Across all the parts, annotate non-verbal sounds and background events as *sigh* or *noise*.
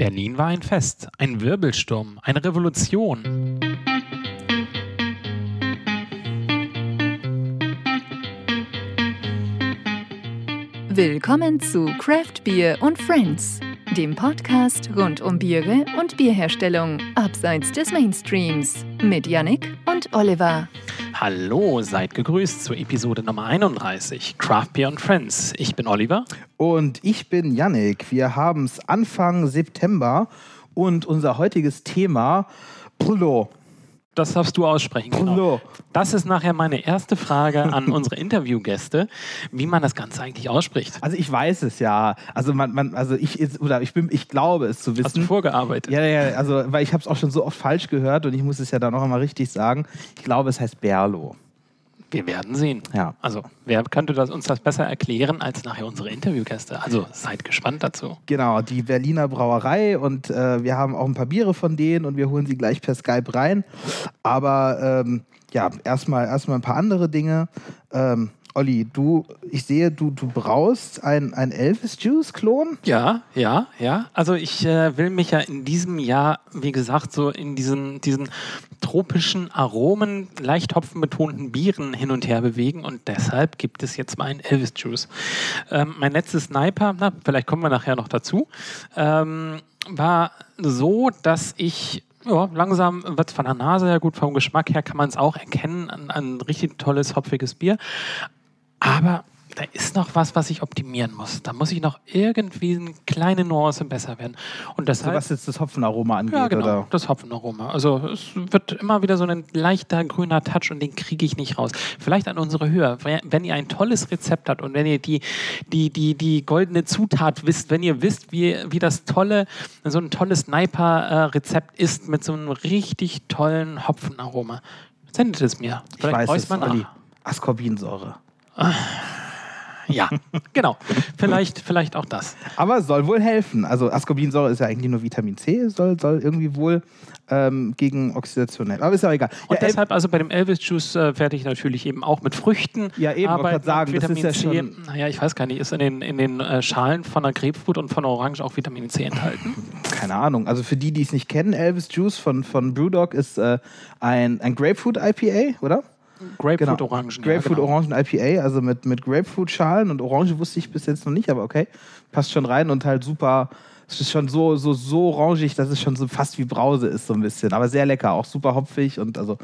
Berlin war ein Fest, ein Wirbelsturm, eine Revolution. Willkommen zu Craft Beer und Friends, dem Podcast rund um Biere und Bierherstellung abseits des Mainstreams mit Yannick und Oliver. Hallo, seid gegrüßt zur Episode Nummer 31 Craft Beer und Friends. Ich bin Oliver. Und ich bin Yannick. Wir haben es Anfang September und unser heutiges Thema Pullo. Das darfst du aussprechen. Genau. Das ist nachher meine erste Frage an *laughs* unsere Interviewgäste, wie man das Ganze eigentlich ausspricht. Also ich weiß es ja. Also man, man also ich oder ich bin, ich glaube es zu wissen. Hast du vorgearbeitet? Ja, ja. Also weil ich habe es auch schon so oft falsch gehört und ich muss es ja dann noch einmal richtig sagen. Ich glaube, es heißt Berlo. Wir werden sehen. Ja. Also, wer könnte das, uns das besser erklären als nachher unsere Interviewgäste? Also, seid gespannt dazu. Genau, die Berliner Brauerei und äh, wir haben auch ein paar Biere von denen und wir holen sie gleich per Skype rein. Aber ähm, ja, erstmal erstmal ein paar andere Dinge. Ähm, Olli, du, ich sehe, du, du braust ein, Elvis-Juice-Klon? Ja, ja, ja. Also ich äh, will mich ja in diesem Jahr, wie gesagt, so in diesen, diesen tropischen Aromen, leicht hopfenbetonten Bieren hin und her bewegen und deshalb gibt es jetzt mal ein Elvis-Juice. Ähm, mein letztes Sniper, na, vielleicht kommen wir nachher noch dazu, ähm, war so, dass ich ja, langsam wird es von der Nase her gut, vom Geschmack her kann man es auch erkennen, ein, ein richtig tolles, hopfiges Bier. Aber da ist noch was, was ich optimieren muss. Da muss ich noch irgendwie eine kleine Nuance besser werden. Und deshalb, also was jetzt das Hopfenaroma angeht? Ja, genau, oder? das Hopfenaroma. Also es wird immer wieder so ein leichter grüner Touch und den kriege ich nicht raus. Vielleicht an unsere Hörer, wenn ihr ein tolles Rezept habt und wenn ihr die, die, die, die goldene Zutat wisst, wenn ihr wisst, wie, wie das tolle, so ein tolles Sniper-Rezept ist mit so einem richtig tollen Hopfenaroma, sendet es mir. Vielleicht ich weiß es, Olli. Ascorbinsäure. Ja, genau. Vielleicht, vielleicht auch das. Aber soll wohl helfen. Also Ascorbinsäure ist ja eigentlich nur Vitamin C, soll, soll irgendwie wohl ähm, gegen Oxidation helfen. Aber ist ja egal. Und ja, deshalb, also bei dem Elvis Juice äh, werde ich natürlich eben auch mit Früchten ja, eben, arbeiten. sagen, Vitamin das ist ja C, schon naja, ich weiß gar nicht, ist in den, in den äh, Schalen von der Grapefruit und von der Orange auch Vitamin C enthalten? *laughs* Keine Ahnung. Also für die, die es nicht kennen, Elvis Juice von, von Brewdog ist äh, ein, ein Grapefruit IPA, oder? Grapefruit-Orangen. Genau. Grapefruit-Orangen IPA, also mit, mit Grapefruit-Schalen und Orange wusste ich bis jetzt noch nicht, aber okay. Passt schon rein und halt super. Es ist schon so, so, so orangig, dass es schon so fast wie Brause ist, so ein bisschen. Aber sehr lecker, auch super hopfig und also.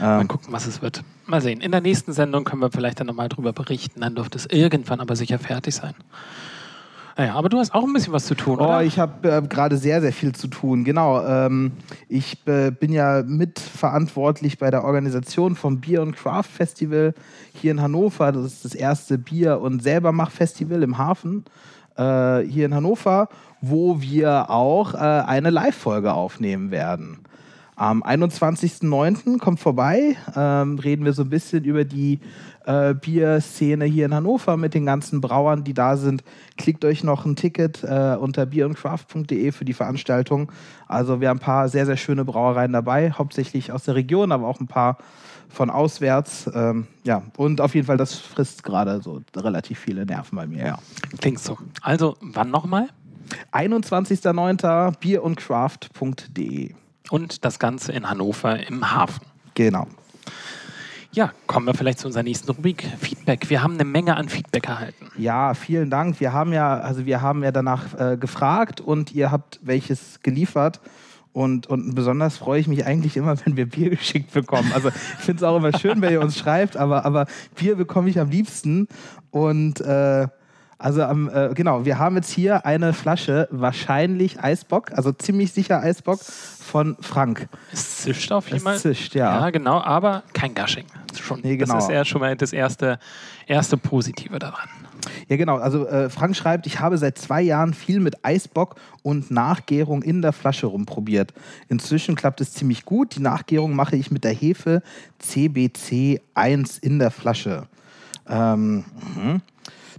Ähm mal gucken, was es wird. Mal sehen. In der nächsten Sendung können wir vielleicht dann nochmal drüber berichten. Dann dürfte es irgendwann aber sicher fertig sein. Naja, aber du hast auch ein bisschen was zu tun, oh, oder? ich habe äh, gerade sehr, sehr viel zu tun. Genau. Ähm, ich äh, bin ja mitverantwortlich bei der Organisation vom Bier- und Craft Festival hier in Hannover. Das ist das erste Bier- und Selbermach-Festival im Hafen äh, hier in Hannover, wo wir auch äh, eine Live-Folge aufnehmen werden. Am 21.09. kommt vorbei, ähm, reden wir so ein bisschen über die äh, Bierszene hier in Hannover mit den ganzen Brauern, die da sind. Klickt euch noch ein Ticket äh, unter bierundcraft.de für die Veranstaltung. Also wir haben ein paar sehr, sehr schöne Brauereien dabei, hauptsächlich aus der Region, aber auch ein paar von auswärts. Ähm, ja, und auf jeden Fall, das frisst gerade so relativ viele Nerven bei mir. Ja. Klingt so. Also, wann nochmal? 21.09. bierundcraft.de. Und das Ganze in Hannover im Hafen. Genau. Ja, kommen wir vielleicht zu unserer nächsten Rubrik, Feedback. Wir haben eine Menge an Feedback erhalten. Ja, vielen Dank. Wir haben ja, also wir haben ja danach äh, gefragt und ihr habt welches geliefert. Und, und besonders freue ich mich eigentlich immer, *laughs* wenn wir Bier geschickt bekommen. Also ich finde es auch immer schön, wenn ihr uns *laughs* schreibt, aber, aber Bier bekomme ich am liebsten. Und äh, also ähm, äh, genau, wir haben jetzt hier eine Flasche, wahrscheinlich Eisbock, also ziemlich sicher Eisbock von Frank. Es zischt auf jeden Fall. Es zischt, ja. Ja, genau, aber kein Gushing. Schon, nee, genau. Das ist ja schon mal das erste, erste Positive daran. Ja, genau. Also äh, Frank schreibt, ich habe seit zwei Jahren viel mit Eisbock und Nachgärung in der Flasche rumprobiert. Inzwischen klappt es ziemlich gut. Die Nachgärung mache ich mit der Hefe CBC 1 in der Flasche. Ähm, mh.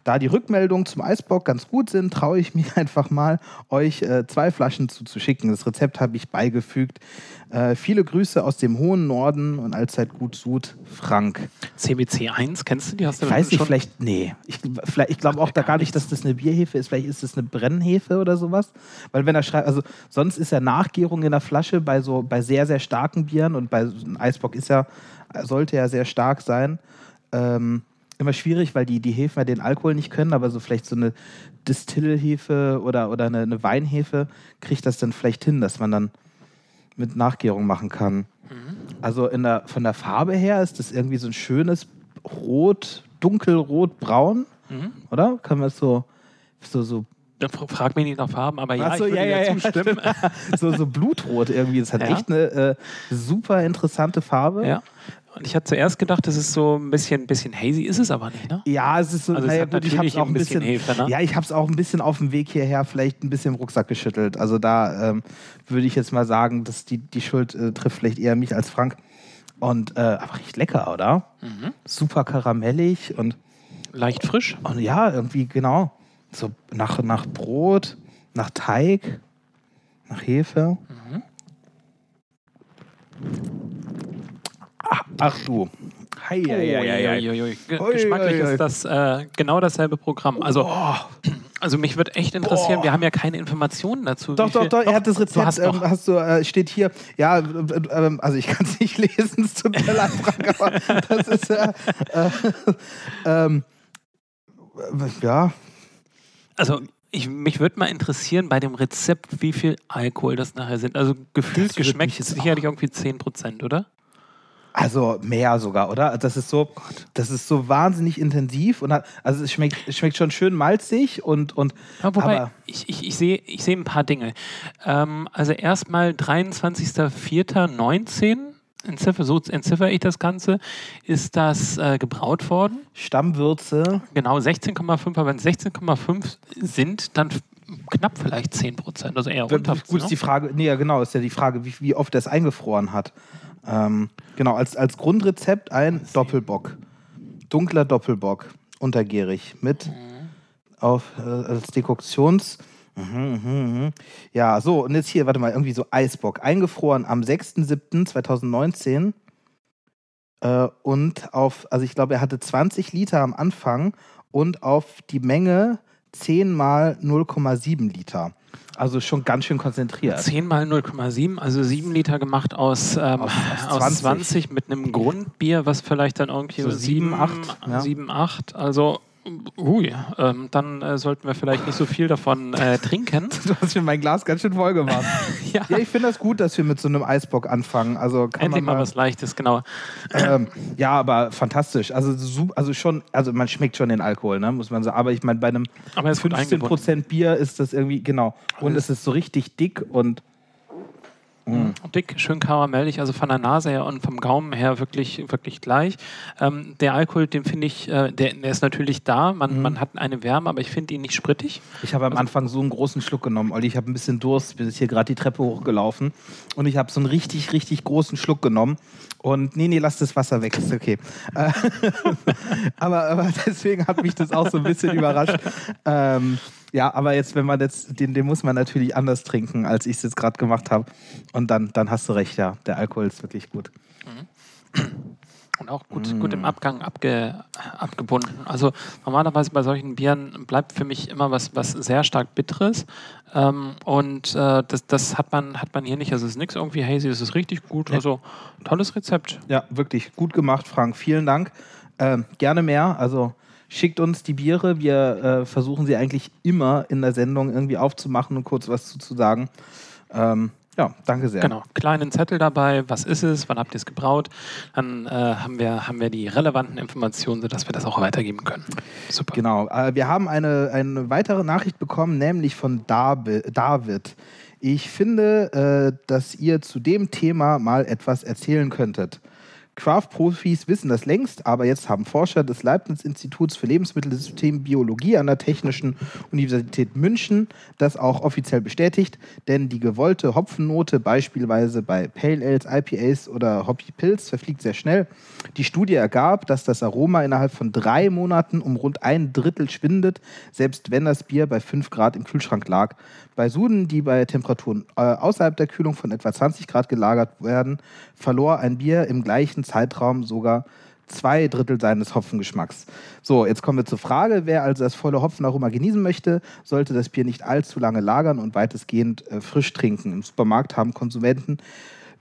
Da die Rückmeldungen zum Eisbock ganz gut sind, traue ich mich *laughs* einfach mal, euch äh, zwei Flaschen zuzuschicken. Das Rezept habe ich beigefügt. Äh, viele Grüße aus dem hohen Norden und allzeit gut Sud, Frank. CBC 1, kennst du die? Hast du Ich weiß nicht, vielleicht, nee. Ich, ich glaube auch da gar nicht, dass das eine Bierhefe ist. Vielleicht ist es eine Brennhefe oder sowas. Weil wenn er schreibt, also sonst ist ja Nachgärung in der Flasche bei so, bei sehr, sehr starken Bieren und bei so einem Eisbock ist ja, sollte ja sehr stark sein. Ähm, immer schwierig, weil die, die Hefen ja den Alkohol nicht können, aber so vielleicht so eine Distillhefe oder, oder eine, eine Weinhefe kriegt das dann vielleicht hin, dass man dann mit Nachgärung machen kann. Also in der, von der Farbe her ist das irgendwie so ein schönes Rot, dunkelrot-braun, Mhm. oder? Kann man es so, so, so, fra- Frag mich nicht nach Farben, aber ja, so, ich würde ja, ja, zustimmen. *laughs* so, so blutrot irgendwie. Das hat Ja. echt eine äh, super interessante Farbe. Ja. Und ich hatte zuerst gedacht, das ist so ein bisschen, bisschen hazy, ist es aber nicht, ne? Ja, es ist so, Also es naja, gut, ich natürlich hab's auch ein bisschen Hefe, ne? ja, ich habe es auch ein bisschen auf dem Weg hierher vielleicht ein bisschen im Rucksack geschüttelt. Also da ähm, würde ich jetzt mal sagen, dass die, die Schuld äh, trifft vielleicht eher mich als Frank. Und äh, aber riecht lecker, oder? Mhm. Super karamellig und, Leicht frisch. und ja, irgendwie genau. So nach, nach Brot, nach Teig, nach Hefe. Ach, ach du. Hei, hei, hei, hei, Geschmacklich ist das äh, genau dasselbe Programm. Also, also mich würde echt interessieren, Boah. wir haben ja keine Informationen dazu. Doch, doch, doch, er hat das du Rezept, hast ähm, hast du, äh, steht hier, ja, äh, also ich *laughs* kann es nicht lesen, es tut mir leid, Frank, aber das ist, äh, äh, ähm, äh, ja, Also ich, mich würde mal interessieren bei dem Rezept, wie viel Alkohol das nachher sind. Also gefühlt geschmeckt jetzt sicherlich irgendwie 10%, oder? Also mehr sogar, oder? Das ist so, das ist so wahnsinnig intensiv und hat, also es schmeckt, es schmeckt schon schön malzig und, und Ja, wobei, aber ich, ich, ich sehe ich sehe ein paar Dinge. Ähm, also erstmal 23.04.19, entziffer, so entziffer ich das Ganze, ist das äh, gebraut worden. Stammwürze, Genau, 16,5, aber wenn es 16,5 sind, dann knapp vielleicht 10 Prozent, also eher unter. gut ist die Frage, nee, ja genau, ist ja die Frage, wie, wie oft er es eingefroren hat. Ähm, genau, als, als Grundrezept ein Doppelbock. Dunkler Doppelbock, untergärig, mit auf, äh, als Dekoktions... Mhm, mhm, mhm. Ja, so, und jetzt hier, warte mal, irgendwie so Eisbock. Eingefroren am 6.7.2019 äh, und auf, also ich glaube, er hatte 20 Liter am Anfang und auf die Menge 10 mal 0,7 Liter. Also schon ganz schön konzentriert. 10 mal 0,7, also 7 Liter gemacht aus, ähm, Aus- aus, aus 20. 20. mit einem Grundbier, was vielleicht dann irgendwie So 7, 7, 8, ja. 7, 8, also ui, ähm, dann äh, sollten wir vielleicht nicht so viel davon äh, *laughs* trinken. Du hast mir mein Glas ganz schön voll gemacht. *laughs* ja, ja, ich finde das gut, dass wir mit so einem Eisbock anfangen. Also kann endlich man mal mal, was Leichtes, genau. ähm, ja, aber fantastisch. Also, also schon, also man schmeckt schon den Alkohol, ne, muss man sagen. Aber ich meine, bei einem Aber es ist gut 15 eingebunden. Bier ist das irgendwie, genau. Und es ist so richtig dick und Dick, schön karamellig, also von der Nase her und vom Gaumen her wirklich, wirklich gleich. Ähm, der Alkohol, den finde ich, äh, der, der ist natürlich da, man, man hat eine Wärme, aber ich finde ihn nicht sprittig. Ich habe am Anfang so einen großen Schluck genommen, Olli. Ich habe ein bisschen Durst, bin hier gerade die Treppe hochgelaufen und ich habe so einen richtig, richtig großen Schluck genommen. Und nee, nee, lass das Wasser weg, ist okay. Äh, *laughs* aber, aber deswegen hat mich das auch so ein bisschen überrascht. Ähm, ja, aber jetzt, wenn man jetzt, den, den muss man natürlich anders trinken, als ich es jetzt gerade gemacht habe. Und dann, dann hast du recht, ja. Der Alkohol ist wirklich gut. Und auch gut, gut im Abgang abge, abgebunden. Also normalerweise bei solchen Bieren bleibt für mich immer was, was sehr stark Bitteres. Ähm, und äh, das, das hat, man, hat man hier nicht. Also es ist nichts irgendwie hazy, es ist richtig gut. Also tolles Rezept. Ja, wirklich gut gemacht, Frank. Vielen Dank. Ähm, gerne mehr. Also schickt uns die Biere. Wir äh, versuchen sie eigentlich immer in der Sendung irgendwie aufzumachen und kurz was zu, zu sagen. Ähm, ja, danke sehr. Genau, kleinen Zettel dabei, was ist es, wann habt ihr es gebraut, dann äh, haben, wir, haben wir die relevanten Informationen, sodass wir das auch weitergeben können. Super. Genau. Äh, wir haben eine, eine weitere Nachricht bekommen, nämlich von David. Ich finde, äh, dass ihr zu dem Thema mal etwas erzählen könntet. Craft-Profis wissen das längst, aber jetzt haben Forscher des Leibniz-Instituts für Lebensmittelsystembiologie an der Technischen Universität München das auch offiziell bestätigt, denn die gewollte Hopfennote beispielsweise bei Pale Ales, IPAs oder Hoppy Pills verfliegt sehr schnell. Die Studie ergab, dass das Aroma innerhalb von drei Monaten um rund ein Drittel schwindet, selbst wenn das Bier bei 5 Grad im Kühlschrank lag. Bei Suden, die bei Temperaturen äh, außerhalb der Kühlung von etwa 20 Grad gelagert werden, verlor ein Bier im gleichen Zeitraum sogar zwei Drittel seines Hopfengeschmacks. So, jetzt kommen wir zur Frage, wer also das volle Hopfenaroma genießen möchte, sollte das Bier nicht allzu lange lagern und weitestgehend äh, frisch trinken. Im Supermarkt haben Konsumenten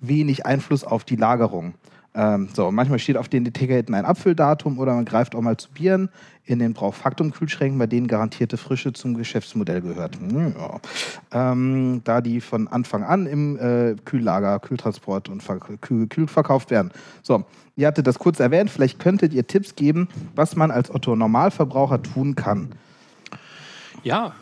wenig Einfluss auf die Lagerung. Ähm, so, manchmal steht auf den Etiketten ein Abfülldatum oder man greift auch mal zu Bieren in den Brauchfaktum-Kühlschränken, bei denen garantierte Frische zum Geschäftsmodell gehört. Hm, ja. ähm, da die von Anfang an im äh, Kühllager, Kühltransport und Kühl verkauft werden. So, ihr hattet das kurz erwähnt, vielleicht könntet ihr Tipps geben, was man als Otto Normalverbraucher tun kann. Ja,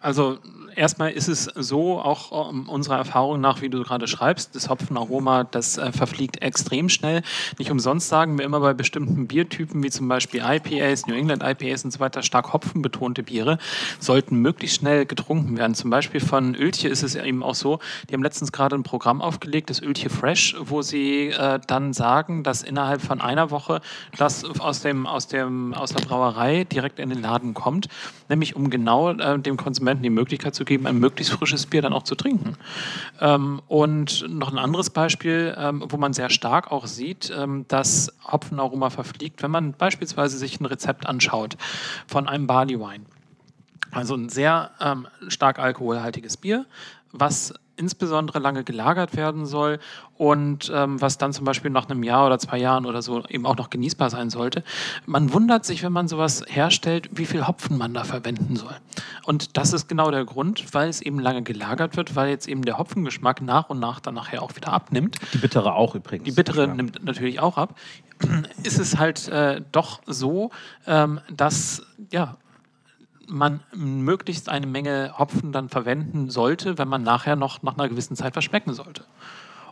also erstmal ist es so, auch um, unserer Erfahrung nach, wie du gerade schreibst, das Hopfenaroma, das äh, verfliegt extrem schnell. Nicht umsonst sagen wir immer bei bestimmten Biertypen, wie zum Beispiel IPAs, New England IPAs und so weiter, stark hopfenbetonte Biere, sollten möglichst schnell getrunken werden. Zum Beispiel von Öltje ist es eben auch so, die haben letztens gerade ein Programm aufgelegt, das Öltje Fresh, wo sie äh, dann sagen, dass innerhalb von einer Woche das aus, dem, aus, dem, aus der Brauerei direkt in den Laden kommt, nämlich um genau äh, dem Konsumenten die Möglichkeit zu geben, ein möglichst frisches Bier dann auch zu trinken. Ähm, und noch ein anderes Beispiel, ähm, wo man sehr stark auch sieht, ähm, dass Hopfenaroma verfliegt, wenn man beispielsweise sich ein Rezept anschaut von einem Barley Wine. Also ein sehr ähm, stark alkoholhaltiges Bier, was insbesondere lange gelagert werden soll und ähm, was dann zum Beispiel nach einem Jahr oder zwei Jahren oder so eben auch noch genießbar sein sollte. Man wundert sich, wenn man sowas herstellt, wie viel Hopfen man da verwenden soll. Und das ist genau der Grund, weil es eben lange gelagert wird, weil jetzt eben der Hopfengeschmack nach und nach dann nachher auch wieder abnimmt. Die bittere auch übrigens. Die bittere ja. nimmt natürlich auch ab. *clears throat* Ist es halt äh, doch so, ähm, dass ja, man möglichst eine Menge Hopfen dann verwenden sollte, wenn man nachher noch nach einer gewissen Zeit verschmecken sollte.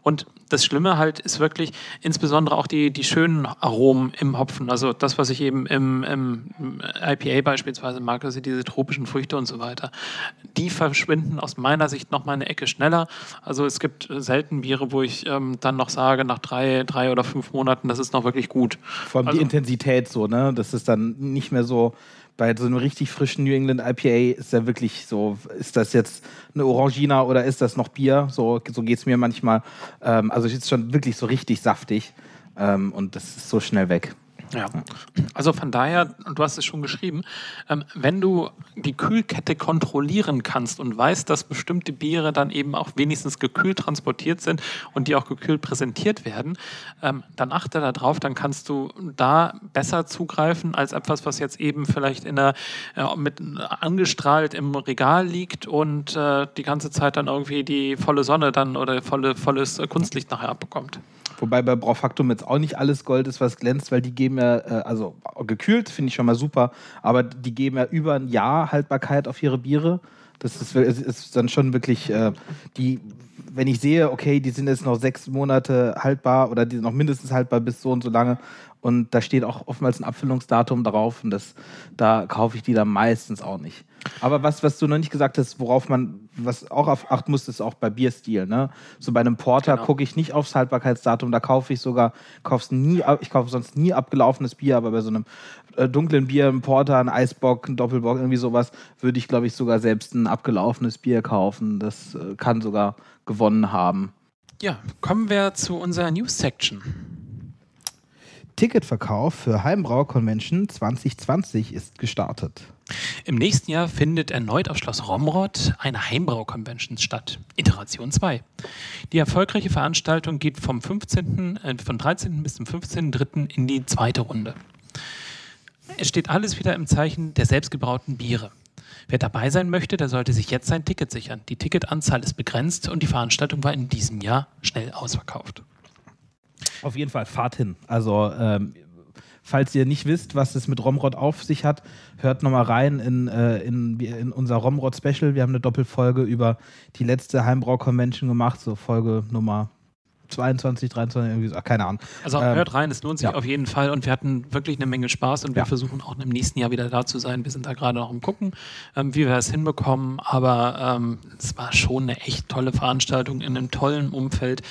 Und das Schlimme halt ist wirklich insbesondere auch die, die schönen Aromen im Hopfen. Also das, was ich eben im, im IPA beispielsweise mag, also diese tropischen Früchte und so weiter. Die verschwinden aus meiner Sicht noch mal eine Ecke schneller. Also es gibt selten Biere, wo ich ähm, dann noch sage, nach drei, drei oder fünf Monaten, das ist noch wirklich gut. Vor allem also, die Intensität so, ne? Das ist dann nicht mehr so bei so einem richtig frischen New England IPA ist ja wirklich so, ist das jetzt eine Orangina oder ist das noch Bier? So, so geht es mir manchmal. Ähm, also es ist schon wirklich so richtig saftig ähm, und das ist so schnell weg. Ja, also von daher, du hast es schon geschrieben, ähm, wenn du die Kühlkette kontrollieren kannst und weißt, dass bestimmte Biere dann eben auch wenigstens gekühlt transportiert sind und die auch gekühlt präsentiert werden, ähm, dann achte darauf, dann kannst du da besser zugreifen als etwas, was jetzt eben vielleicht in der, äh, mit angestrahlt im Regal liegt und äh, die ganze Zeit dann irgendwie die volle Sonne dann oder volle, volles Kunstlicht nachher abbekommt. Wobei bei Braufaktum jetzt auch nicht alles Gold ist, was glänzt, weil die geben ja, äh, also gekühlt finde ich schon mal super, aber die geben ja über ein Jahr Haltbarkeit auf ihre Biere. Das ist, ist dann schon wirklich, äh, die, wenn ich sehe, okay, die sind jetzt noch sechs Monate haltbar oder die sind noch mindestens haltbar bis so und so lange und da steht auch oftmals ein Abfüllungsdatum drauf und das, da kaufe ich die dann meistens auch nicht. Aber was, was du noch nicht gesagt hast, worauf man, was auch auf achten muss, ist auch bei Bierstil. Ne? So bei einem Porter genau. gucke ich nicht aufs Haltbarkeitsdatum, da kaufe ich sogar, kauf's nie, ich kaufe sonst nie abgelaufenes Bier, aber bei so einem äh, dunklen Bier, einem Porter, ein Eisbock, ein Doppelbock, irgendwie sowas, würde ich, glaube ich, sogar selbst ein abgelaufenes Bier kaufen. Das äh, kann sogar gewonnen haben. Ja, kommen wir zu unserer News-Section. Ticketverkauf für Heimbrau Convention 2020 ist gestartet. Im nächsten Jahr findet erneut auf Schloss Romrod eine Heimbrau-Convention statt, Iteration 2. Die erfolgreiche Veranstaltung geht vom, 15., äh, von 13. bis zum 15.03. in die zweite Runde. Es steht alles wieder im Zeichen der selbstgebrauten Biere. Wer dabei sein möchte, der sollte sich jetzt sein Ticket sichern. Die Ticketanzahl ist begrenzt und die Veranstaltung war in diesem Jahr schnell ausverkauft. Auf jeden Fall fahrt hin. Also ähm, falls ihr nicht wisst, was es mit Romrod auf sich hat, hört nochmal rein in, äh, in, in unser Romrod-Special. Wir haben eine Doppelfolge über die letzte Heimbrau-Convention gemacht, so Folge Nummer 22, 23, irgendwie so, ach, keine Ahnung. Also Ähm, hört rein, es lohnt sich ja. auf jeden Fall und wir hatten wirklich eine Menge Spaß und wir Ja. versuchen auch im nächsten Jahr wieder da zu sein. Wir sind da gerade noch im Gucken, ähm, wie wir es hinbekommen, aber ähm, es war schon eine echt tolle Veranstaltung in einem tollen Umfeld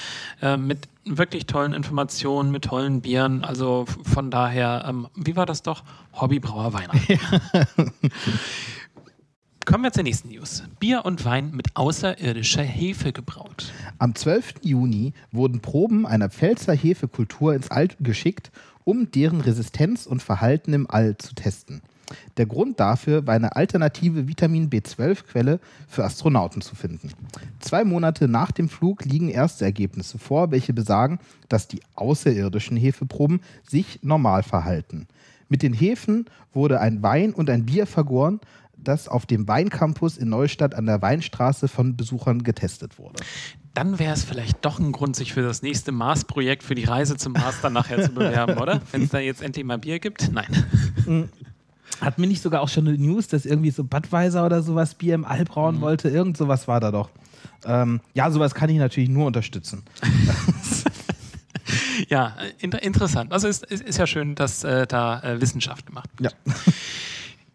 äh, mit wirklich tollen Informationen, mit tollen Bieren. Also von daher, ähm, wie war das doch? Hobbybrauer Weihnachten. *laughs* *laughs* Kommen wir zur nächsten News. Bier und Wein mit außerirdischer Hefe gebraut. Am 12. Juni wurden Proben einer Pfälzer Hefekultur ins All geschickt, um deren Resistenz und Verhalten im All zu testen. Der Grund dafür war eine alternative Vitamin B12-Quelle für Astronauten zu finden. Zwei Monate nach dem Flug liegen erste Ergebnisse vor, welche besagen, dass die außerirdischen Hefeproben sich normal verhalten. Mit den Hefen wurde ein Wein und ein Bier vergoren, das auf dem Weincampus in Neustadt an der Weinstraße von Besuchern getestet wurde. Dann wäre es vielleicht doch ein Grund, sich für das nächste Mars-Projekt für die Reise zum Mars dann nachher zu bewerben, oder? *laughs* Wenn es da jetzt endlich mal Bier gibt? Nein. Hat mir nicht sogar auch schon eine News, dass irgendwie so Budweiser oder sowas Bier im All brauen wollte? Irgend sowas war da doch. Ähm, ja, sowas kann ich natürlich nur unterstützen. *laughs* Ja, inter interessant. Also ist, ist, ist ja schön, dass äh, da äh, Wissenschaft gemacht wird. Ja.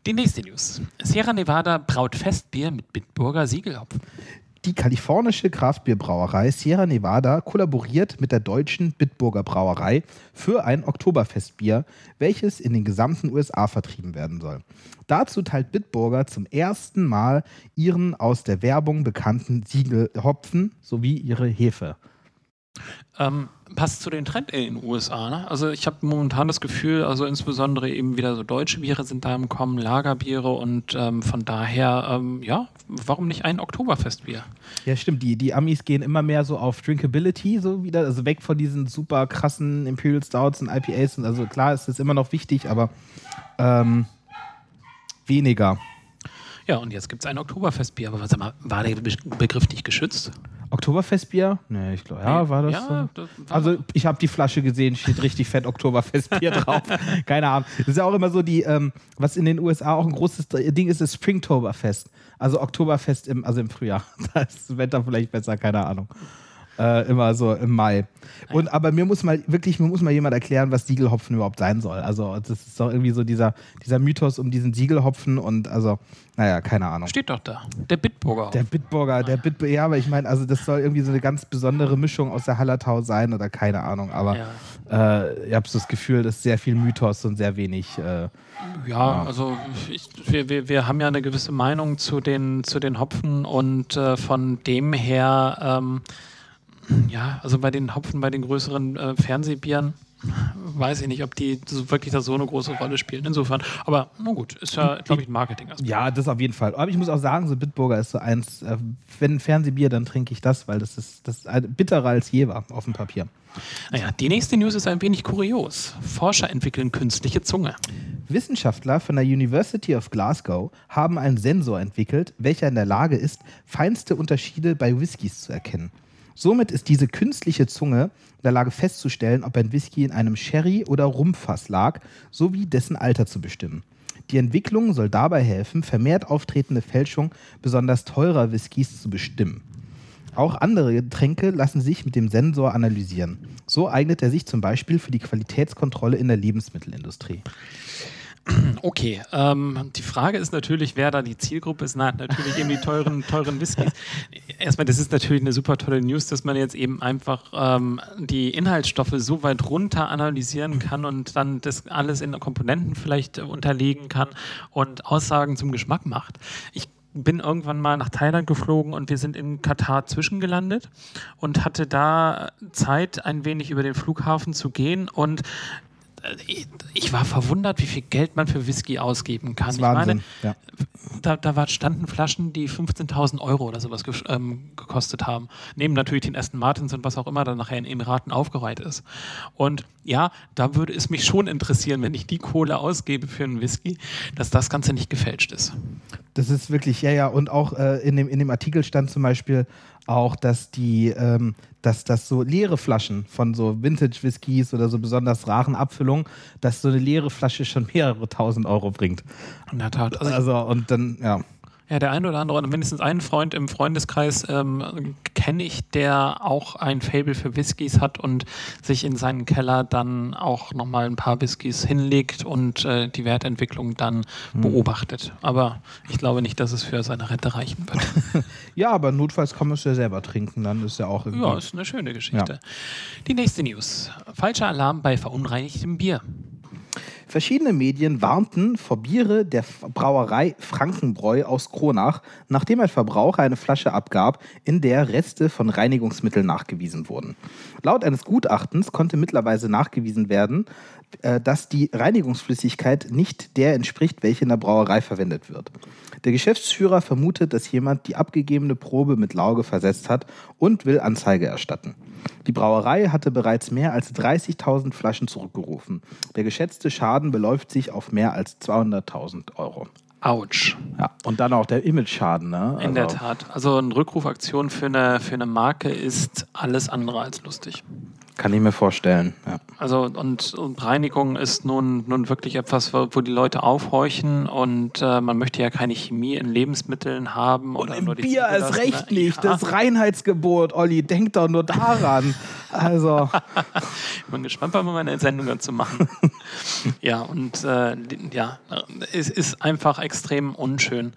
Die nächste News. Sierra Nevada braut Festbier mit Bitburger Siegelhopfen. Die kalifornische Kraftbierbrauerei Sierra Nevada kollaboriert mit der deutschen Bitburger Brauerei für ein Oktoberfestbier, welches in den gesamten USA vertrieben werden soll. Dazu teilt Bitburger zum ersten Mal ihren aus der Werbung bekannten Siegelhopfen sowie ihre Hefe. Ähm, passt zu den Trend in den USA. Ne? Also ich habe momentan das Gefühl, also insbesondere eben wieder so deutsche Biere sind da im Kommen, Lagerbiere und ähm, von daher, ähm, ja, warum nicht ein Oktoberfestbier? Ja, stimmt. Die, die Amis gehen immer mehr so auf Drinkability, so wieder, also weg von diesen super krassen Imperial Stouts und IPAs. Und also klar ist das immer noch wichtig, aber ähm, weniger. Ja, und jetzt gibt es ein Oktoberfestbier. Aber sag mal, war der Be Begriff nicht geschützt? Oktoberfestbier? Nee, ich glaube, ja, war das Ja, so? das war- Also ich habe die Flasche gesehen, steht richtig fett Oktoberfestbier *laughs* drauf. Keine Ahnung. Das ist ja auch immer so die, ähm, was in den USA auch ein großes Ding ist, ist Springtoberfest. Also Oktoberfest im, also im Frühjahr. Da *laughs* ist das Wetter vielleicht besser, keine Ahnung. Äh, immer so im Mai. Und aber mir muss mal wirklich, mir muss mal jemand erklären, was Siegelhopfen überhaupt sein soll. Also das ist doch irgendwie so dieser, dieser Mythos um diesen Siegelhopfen und also, naja, keine Ahnung. Steht doch da. Der Bitburger. Der Bitburger, der Bitburger, ja, aber ich meine, also das soll irgendwie so eine ganz besondere Mischung aus der Hallertau sein oder keine Ahnung, aber Ja. äh, ich habe so das Gefühl, dass sehr viel Mythos und sehr wenig. Äh, Ja, also ich, wir, wir, wir haben ja eine gewisse Meinung zu den, zu den Hopfen und äh, von dem her, ähm, ja, also bei den Hopfen, bei den größeren äh, Fernsehbieren, weiß ich nicht, ob die wirklich da so eine große Rolle spielen. Insofern, aber na gut, ist ja, glaube ich, ein marketing -Aspekt. ja, das auf jeden Fall. Aber ich muss auch sagen, so Bitburger ist so eins, äh, wenn ein Fernsehbier, dann trinke ich das, weil das ist, das ist bitterer als je war auf dem Papier. Naja, die nächste News ist ein wenig kurios. Forscher entwickeln künstliche Zunge. Wissenschaftler von der University of Glasgow haben einen Sensor entwickelt, welcher in der Lage ist, feinste Unterschiede bei Whiskys zu erkennen. Somit ist diese künstliche Zunge in der Lage festzustellen, ob ein Whisky in einem Sherry- oder Rumfass lag, sowie dessen Alter zu bestimmen. Die Entwicklung soll dabei helfen, vermehrt auftretende Fälschung besonders teurer Whiskys zu bestimmen. Auch andere Getränke lassen sich mit dem Sensor analysieren. So eignet er sich zum Beispiel für die Qualitätskontrolle in der Lebensmittelindustrie. *clears throat* Okay, ähm, die Frage ist natürlich, wer da die Zielgruppe ist. Na, natürlich eben die teuren, *laughs* teuren Whiskys. Erstmal, das ist natürlich eine super tolle News, dass man jetzt eben einfach ähm, die Inhaltsstoffe so weit runter analysieren kann und dann das alles in Komponenten vielleicht äh, unterlegen kann und Aussagen zum Geschmack macht. Ich bin irgendwann mal nach Thailand geflogen und wir sind in Katar zwischengelandet und hatte da Zeit, ein wenig über den Flughafen zu gehen und ich- war verwundert, wie viel Geld man für Whisky ausgeben kann. Das ich meine, Wahnsinn. ja. da, da war, standen Flaschen, die 15.000 Euro oder sowas gesch- ähm, gekostet haben. Neben natürlich den Aston Martins und was auch immer dann nachher in, in Raten aufgereiht ist. Und ja, da würde es mich schon interessieren, wenn ich die Kohle ausgebe für einen Whisky, dass das Ganze nicht gefälscht ist. Das ist wirklich, ja, ja, und auch äh, in, dem, in dem Artikel stand zum Beispiel auch, dass die, ähm, dass das so leere Flaschen von so Vintage-Whiskys oder so besonders raren Abfüllungen, dass so eine leere Flasche schon mehrere tausend Euro bringt. In der Tat. Also, Also, und dann, ja. Ja, der eine oder andere, oder mindestens ein Freund im Freundeskreis ähm, kenne ich, der auch ein Fable für Whiskys hat und sich in seinen Keller dann auch nochmal ein paar Whiskys hinlegt und äh, die Wertentwicklung dann hm. beobachtet. Aber ich glaube nicht, dass es für seine Rente reichen wird. *laughs* ja, aber notfalls kann man es ja selber trinken, dann ist ja auch irgendwie. Ja, ist eine schöne Geschichte. Ja. Die nächste News. Falscher Alarm bei verunreinigtem Bier. Verschiedene Medien warnten vor Biere der Brauerei Frankenbräu aus Kronach, nachdem ein Verbraucher eine Flasche abgab, in der Reste von Reinigungsmitteln nachgewiesen wurden. Laut eines Gutachtens konnte mittlerweile nachgewiesen werden, äh, dass die Reinigungsflüssigkeit nicht der entspricht, welche in der Brauerei verwendet wird. Der Geschäftsführer vermutet, dass jemand die abgegebene Probe mit Lauge versetzt hat und will Anzeige erstatten. Die Brauerei hatte bereits mehr als 30.000 Flaschen zurückgerufen. Der geschätzte Schaden beläuft sich auf mehr als 200.000 Euro. Autsch. Ja, und dann auch der Image-Schaden. Ne? Also In der also Tat. Also eine Rückrufaktion für eine, für eine Marke ist alles andere als lustig. Kann ich mir vorstellen. Ja. Also und, und, Reinigung ist nun, nun wirklich etwas, wo, wo die Leute aufhorchen und äh, man möchte ja keine Chemie in Lebensmitteln haben. Und oder im nur Bier ist recht nicht. Ja. Das Reinheitsgebot, Olli, denk doch nur daran. *laughs* also. ich bin gespannt, wann wir mal eine Sendung dazu machen. *laughs* ja, und äh, ja, es ist einfach extrem unschön.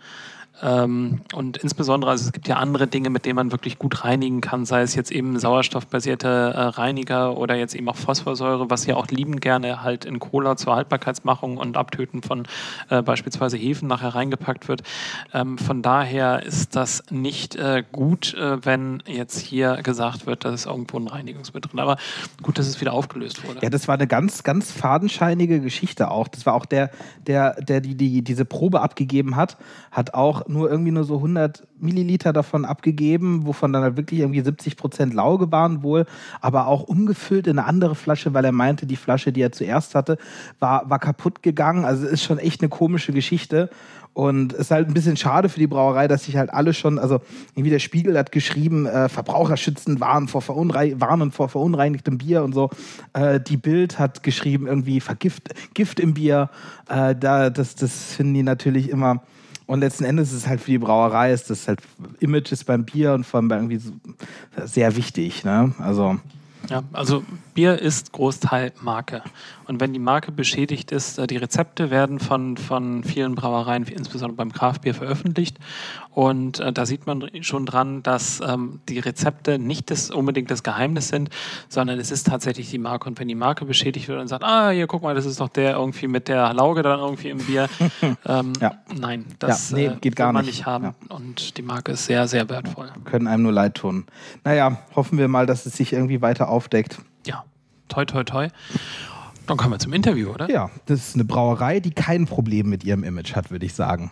Ähm, und insbesondere, also es gibt ja andere Dinge, mit denen man wirklich gut reinigen kann, sei es jetzt eben sauerstoffbasierte äh, Reiniger oder jetzt eben auch Phosphorsäure, was ja auch liebend gerne halt in Cola zur Haltbarkeitsmachung und Abtöten von äh, beispielsweise Hefen nachher reingepackt wird. Ähm, von daher ist das nicht äh, gut, äh, wenn jetzt hier gesagt wird, dass es irgendwo ein Reinigungsmittel drin. Aber gut, dass es wieder aufgelöst wurde. Ja, das war eine ganz, ganz fadenscheinige Geschichte auch. Das war auch der, der, der die, die diese Probe abgegeben hat, hat auch nur irgendwie nur so 100 Milliliter davon abgegeben, wovon dann halt wirklich irgendwie 70 Prozent Lauge waren wohl, aber auch umgefüllt in eine andere Flasche, weil er meinte, die Flasche, die er zuerst hatte, war, war kaputt gegangen. Also ist schon echt eine komische Geschichte. Und es ist halt ein bisschen schade für die Brauerei, dass sich halt alle schon, also irgendwie der Spiegel hat geschrieben, äh, Verbraucherschützen warnen vor, warnen vor verunreinigtem Bier und so. Äh, die Bild hat geschrieben, irgendwie Vergift, Gift im Bier. Äh, da, das, das finden die natürlich immer und letzten Endes ist es halt für die Brauerei, ist das halt Image ist beim Bier und vor allem irgendwie so sehr wichtig. Ne? Also ja, also Bier ist Großteil Marke. Und wenn die Marke beschädigt ist, äh, die Rezepte werden von, von vielen Brauereien, insbesondere beim Kraftbier, veröffentlicht. Und äh, da sieht man schon dran, dass ähm, die Rezepte nicht das, unbedingt das Geheimnis sind, sondern es ist tatsächlich die Marke. Und wenn die Marke beschädigt wird und sagt, ah, hier, guck mal, das ist doch der irgendwie mit der Lauge dann irgendwie im Bier. *laughs* ähm, ja. Nein, das ja, nee, äh, geht gar man nicht, nicht haben. Ja. Und die Marke ist sehr, sehr wertvoll. Können einem nur leid tun. Naja, hoffen wir mal, dass es sich irgendwie weiter aufdeckt. Ja, toi, toi, toi. Dann kommen wir zum Interview, oder? Ja, das ist eine Brauerei, die kein Problem mit ihrem Image hat, würde ich sagen.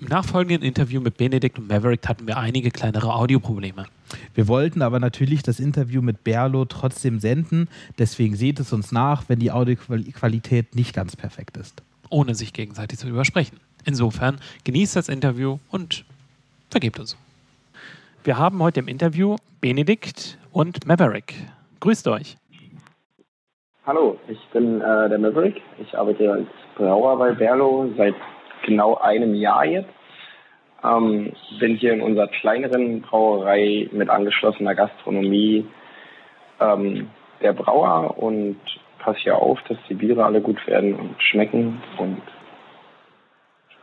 Im nachfolgenden Interview mit Benedikt und Maverick hatten wir einige kleinere Audioprobleme. Wir wollten aber natürlich das Interview mit Berlo trotzdem senden, deswegen seht es uns nach, wenn die Audioqualität nicht ganz perfekt ist. Ohne sich gegenseitig zu übersprechen. Insofern genießt das Interview und vergebt uns. Wir haben heute im Interview Benedikt und Maverick. Grüßt euch. Hallo, ich bin äh, der Maverick. Ich arbeite als Brauer bei Berlo seit genau einem Jahr jetzt. Ähm, bin hier in unserer kleineren Brauerei mit angeschlossener Gastronomie ähm, der Brauer und passe hier auf, dass die Biere alle gut werden und schmecken und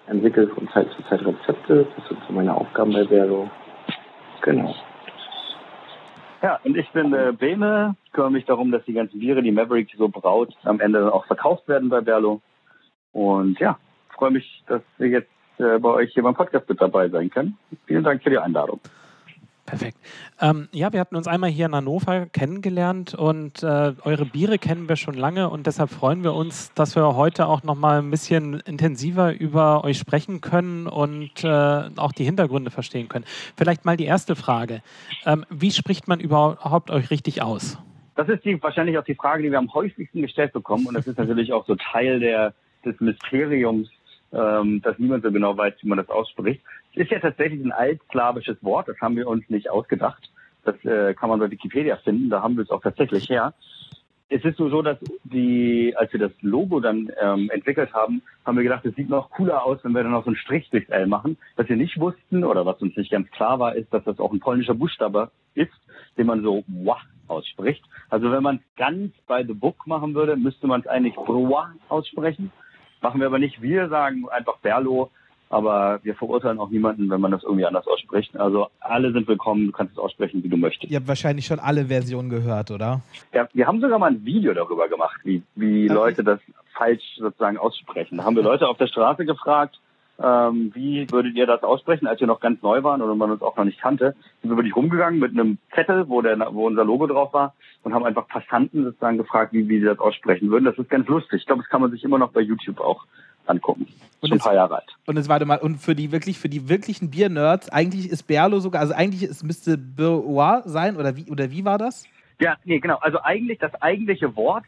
entwickle von Zeit zu Zeit Rezepte. Das sind so meine Aufgaben bei Vero. Genau. Ja, und ich bin äh, Bene, kümmere mich darum, dass die ganzen Biere, die Maverick so braut, am Ende auch verkauft werden bei Berlo. Und ja, freue mich, dass wir jetzt äh, bei euch hier beim Podcast mit dabei sein können. Vielen Dank für die Einladung. Perfekt. Ähm, ja, wir hatten uns einmal hier in Hannover kennengelernt und äh, eure Biere kennen wir schon lange und deshalb freuen wir uns, dass wir heute auch noch mal ein bisschen intensiver über euch sprechen können und äh, auch die Hintergründe verstehen können. Vielleicht mal die erste Frage: ähm, Wie spricht man überhaupt euch richtig aus? Das ist die, wahrscheinlich auch die Frage, die wir am häufigsten gestellt bekommen und das ist natürlich auch so Teil der, des Mysteriums ähm, dass niemand so genau weiß, wie man das ausspricht. Es ist ja tatsächlich ein altslawisches Wort, das haben wir uns nicht ausgedacht. Das äh, kann man bei Wikipedia finden, da haben wir es auch tatsächlich her. es ist nur so, dass die, als wir das Logo dann ähm, entwickelt haben, haben wir gedacht, es sieht noch cooler aus, wenn wir dann noch so einen Strich durchs L machen. Was wir nicht wussten oder was uns nicht ganz klar war, ist, dass das auch ein polnischer Buchstabe ist, den man so wah ausspricht. Also wenn man es ganz by the book machen würde, müsste man es eigentlich broa aussprechen. Machen wir aber nicht. Wir sagen einfach Berlo aber wir verurteilen auch niemanden, wenn man das irgendwie anders ausspricht. Also alle sind willkommen, du kannst es aussprechen, wie du möchtest. Ihr habt wahrscheinlich schon alle Versionen gehört, oder? Ja, wir haben sogar mal ein Video darüber gemacht, wie, wie Leute das falsch sozusagen aussprechen. Da haben wir *laughs* Leute auf der Straße gefragt, ähm, wie würdet ihr das aussprechen, als wir noch ganz neu waren oder man uns auch noch nicht kannte, sind wir wirklich rumgegangen mit einem Zettel, wo, der, wo unser Logo drauf war und haben einfach Passanten sozusagen gefragt, wie, wie sie das aussprechen würden. Das ist ganz lustig. Ich glaube, das kann man sich immer noch bei YouTube auch angucken. Und Schon ein paar Jahre alt. Und jetzt warte mal, und für die wirklich, für die wirklichen Bier-Nerds, eigentlich ist Berlo sogar, also eigentlich es müsste Beroir sein, oder wie, oder wie war das? Ja, nee, genau. Also eigentlich das eigentliche Wort,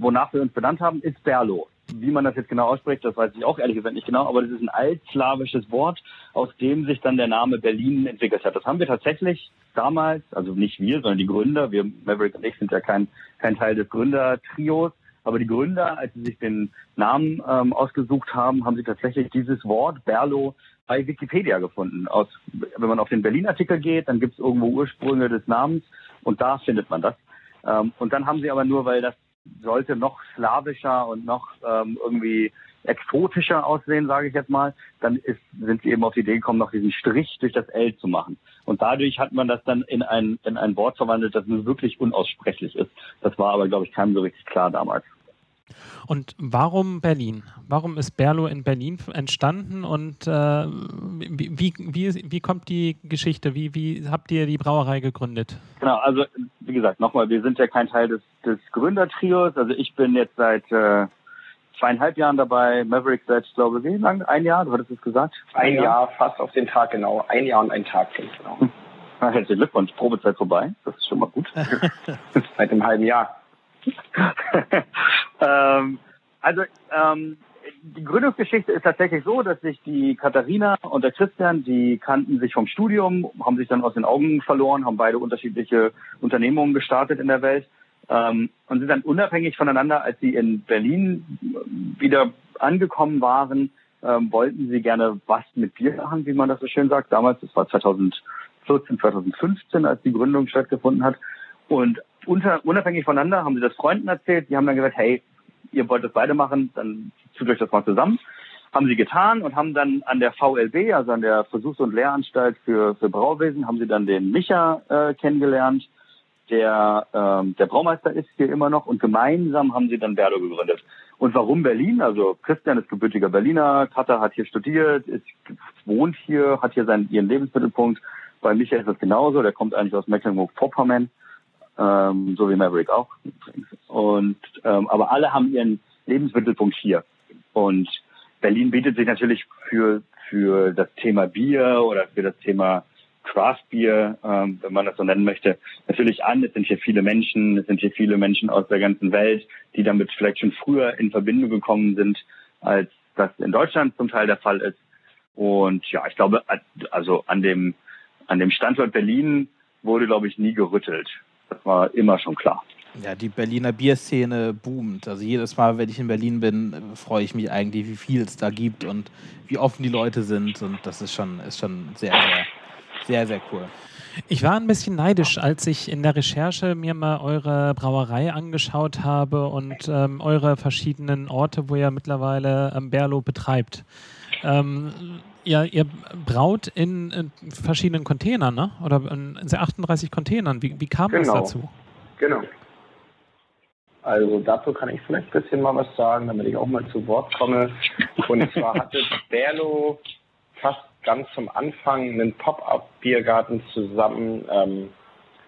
wonach wir uns benannt haben, ist Berlo. Wie man das jetzt genau ausspricht, das weiß ich auch ehrlich gesagt nicht genau, aber das ist ein altslawisches Wort, aus dem sich dann der Name Berlin entwickelt hat. Das haben wir tatsächlich damals, also nicht wir, sondern die Gründer, wir Maverick und ich sind ja kein, kein Teil des Gründertrios, aber die Gründer, als sie sich den Namen ähm, ausgesucht haben, haben sie tatsächlich dieses Wort Berlo bei Wikipedia gefunden. Aus, wenn man auf den Berlin-Artikel geht, dann gibt es irgendwo Ursprünge des Namens und da findet man das. Ähm, und dann haben sie aber nur, weil das sollte noch slawischer und noch ähm, irgendwie exotischer aussehen, sage ich jetzt mal, dann ist, sind sie eben auf die Idee gekommen, noch diesen Strich durch das L zu machen. Und dadurch hat man das dann in ein, in ein Wort verwandelt, das nur wirklich unaussprechlich ist. Das war aber, glaube ich, keinem so richtig klar damals. Und warum Berlin? Warum ist Berlo in Berlin entstanden und äh, wie, wie, wie kommt die Geschichte? Wie, wie habt ihr die Brauerei gegründet? Genau, also wie gesagt, nochmal, wir sind ja kein Teil des, des Gründertrios. Also ich bin jetzt seit äh, zweieinhalb Jahren dabei, Maverick seit, ich glaube, wie lang? Ein Jahr, du hattest es gesagt? Ein, Jahr? Jahr, fast auf den Tag genau. Ein Jahr und ein Tag, genau. Hm. Herzlichen Glückwunsch, Probezeit vorbei. Das ist schon mal gut. *laughs* *laughs* seit einem halben Jahr. *laughs* ähm, also ähm, die Gründungsgeschichte ist tatsächlich so, dass sich die Katharina und der Christian, die kannten sich vom Studium, haben sich dann aus den Augen verloren, haben beide unterschiedliche Unternehmungen gestartet in der Welt ähm, und sind dann unabhängig voneinander, als sie in Berlin wieder angekommen waren, ähm, wollten sie gerne was mit Bier machen, wie man das so schön sagt. Damals, das war 2014, 2015, als die Gründung stattgefunden hat. Und unter, unabhängig voneinander haben sie das Freunden erzählt. Die haben dann gesagt, hey, ihr wollt das beide machen, dann tut euch das mal zusammen. Haben sie getan und haben dann an der VLB, also an der Versuchs- und Lehranstalt für, für Brauwesen, haben sie dann den Micha äh, kennengelernt der ähm, der Braumeister ist hier immer noch und gemeinsam haben sie dann Berlo gegründet. Und warum Berlin? Also Christian ist gebürtiger Berliner, Tata hat hier studiert, ist, wohnt hier, hat hier seinen ihren Lebensmittelpunkt. Bei Michael ist das genauso, der kommt eigentlich aus Mecklenburg-Vorpommern, ähm, so wie Maverick auch. Und ähm, aber alle haben ihren Lebensmittelpunkt hier. Und Berlin bietet sich natürlich für für das Thema Bier oder für das Thema Craft Beer, ähm, wenn man das so nennen möchte, natürlich an. Es sind hier viele Menschen, es sind hier viele Menschen aus der ganzen Welt, die damit vielleicht schon früher in Verbindung gekommen sind, als das in Deutschland zum Teil der Fall ist. Und ja, ich glaube, also an dem, an dem Standort Berlin wurde, glaube ich, nie gerüttelt. Das war immer schon klar. Ja, die Berliner Bierszene boomt. Also jedes Mal, wenn ich in Berlin bin, freue ich mich eigentlich, wie viel es da gibt und wie offen die Leute sind. Und das ist schon, ist schon sehr, sehr sehr, sehr cool. Ich war ein bisschen neidisch, als ich in der Recherche mir mal eure Brauerei angeschaut habe und ähm, eure verschiedenen Orte, wo ihr mittlerweile ähm, Berlo betreibt. Ähm, ihr, ihr, braut in, in, verschiedenen Containern, ne? Oder in 38 Containern. Wie, wie kam genau. das dazu? Genau. Also dazu kann ich vielleicht ein bisschen mal was sagen, damit ich auch mal zu Wort komme. Und zwar hatte *laughs* Berlo fast ganz zum Anfang einen Pop-up-Biergarten zusammen ähm,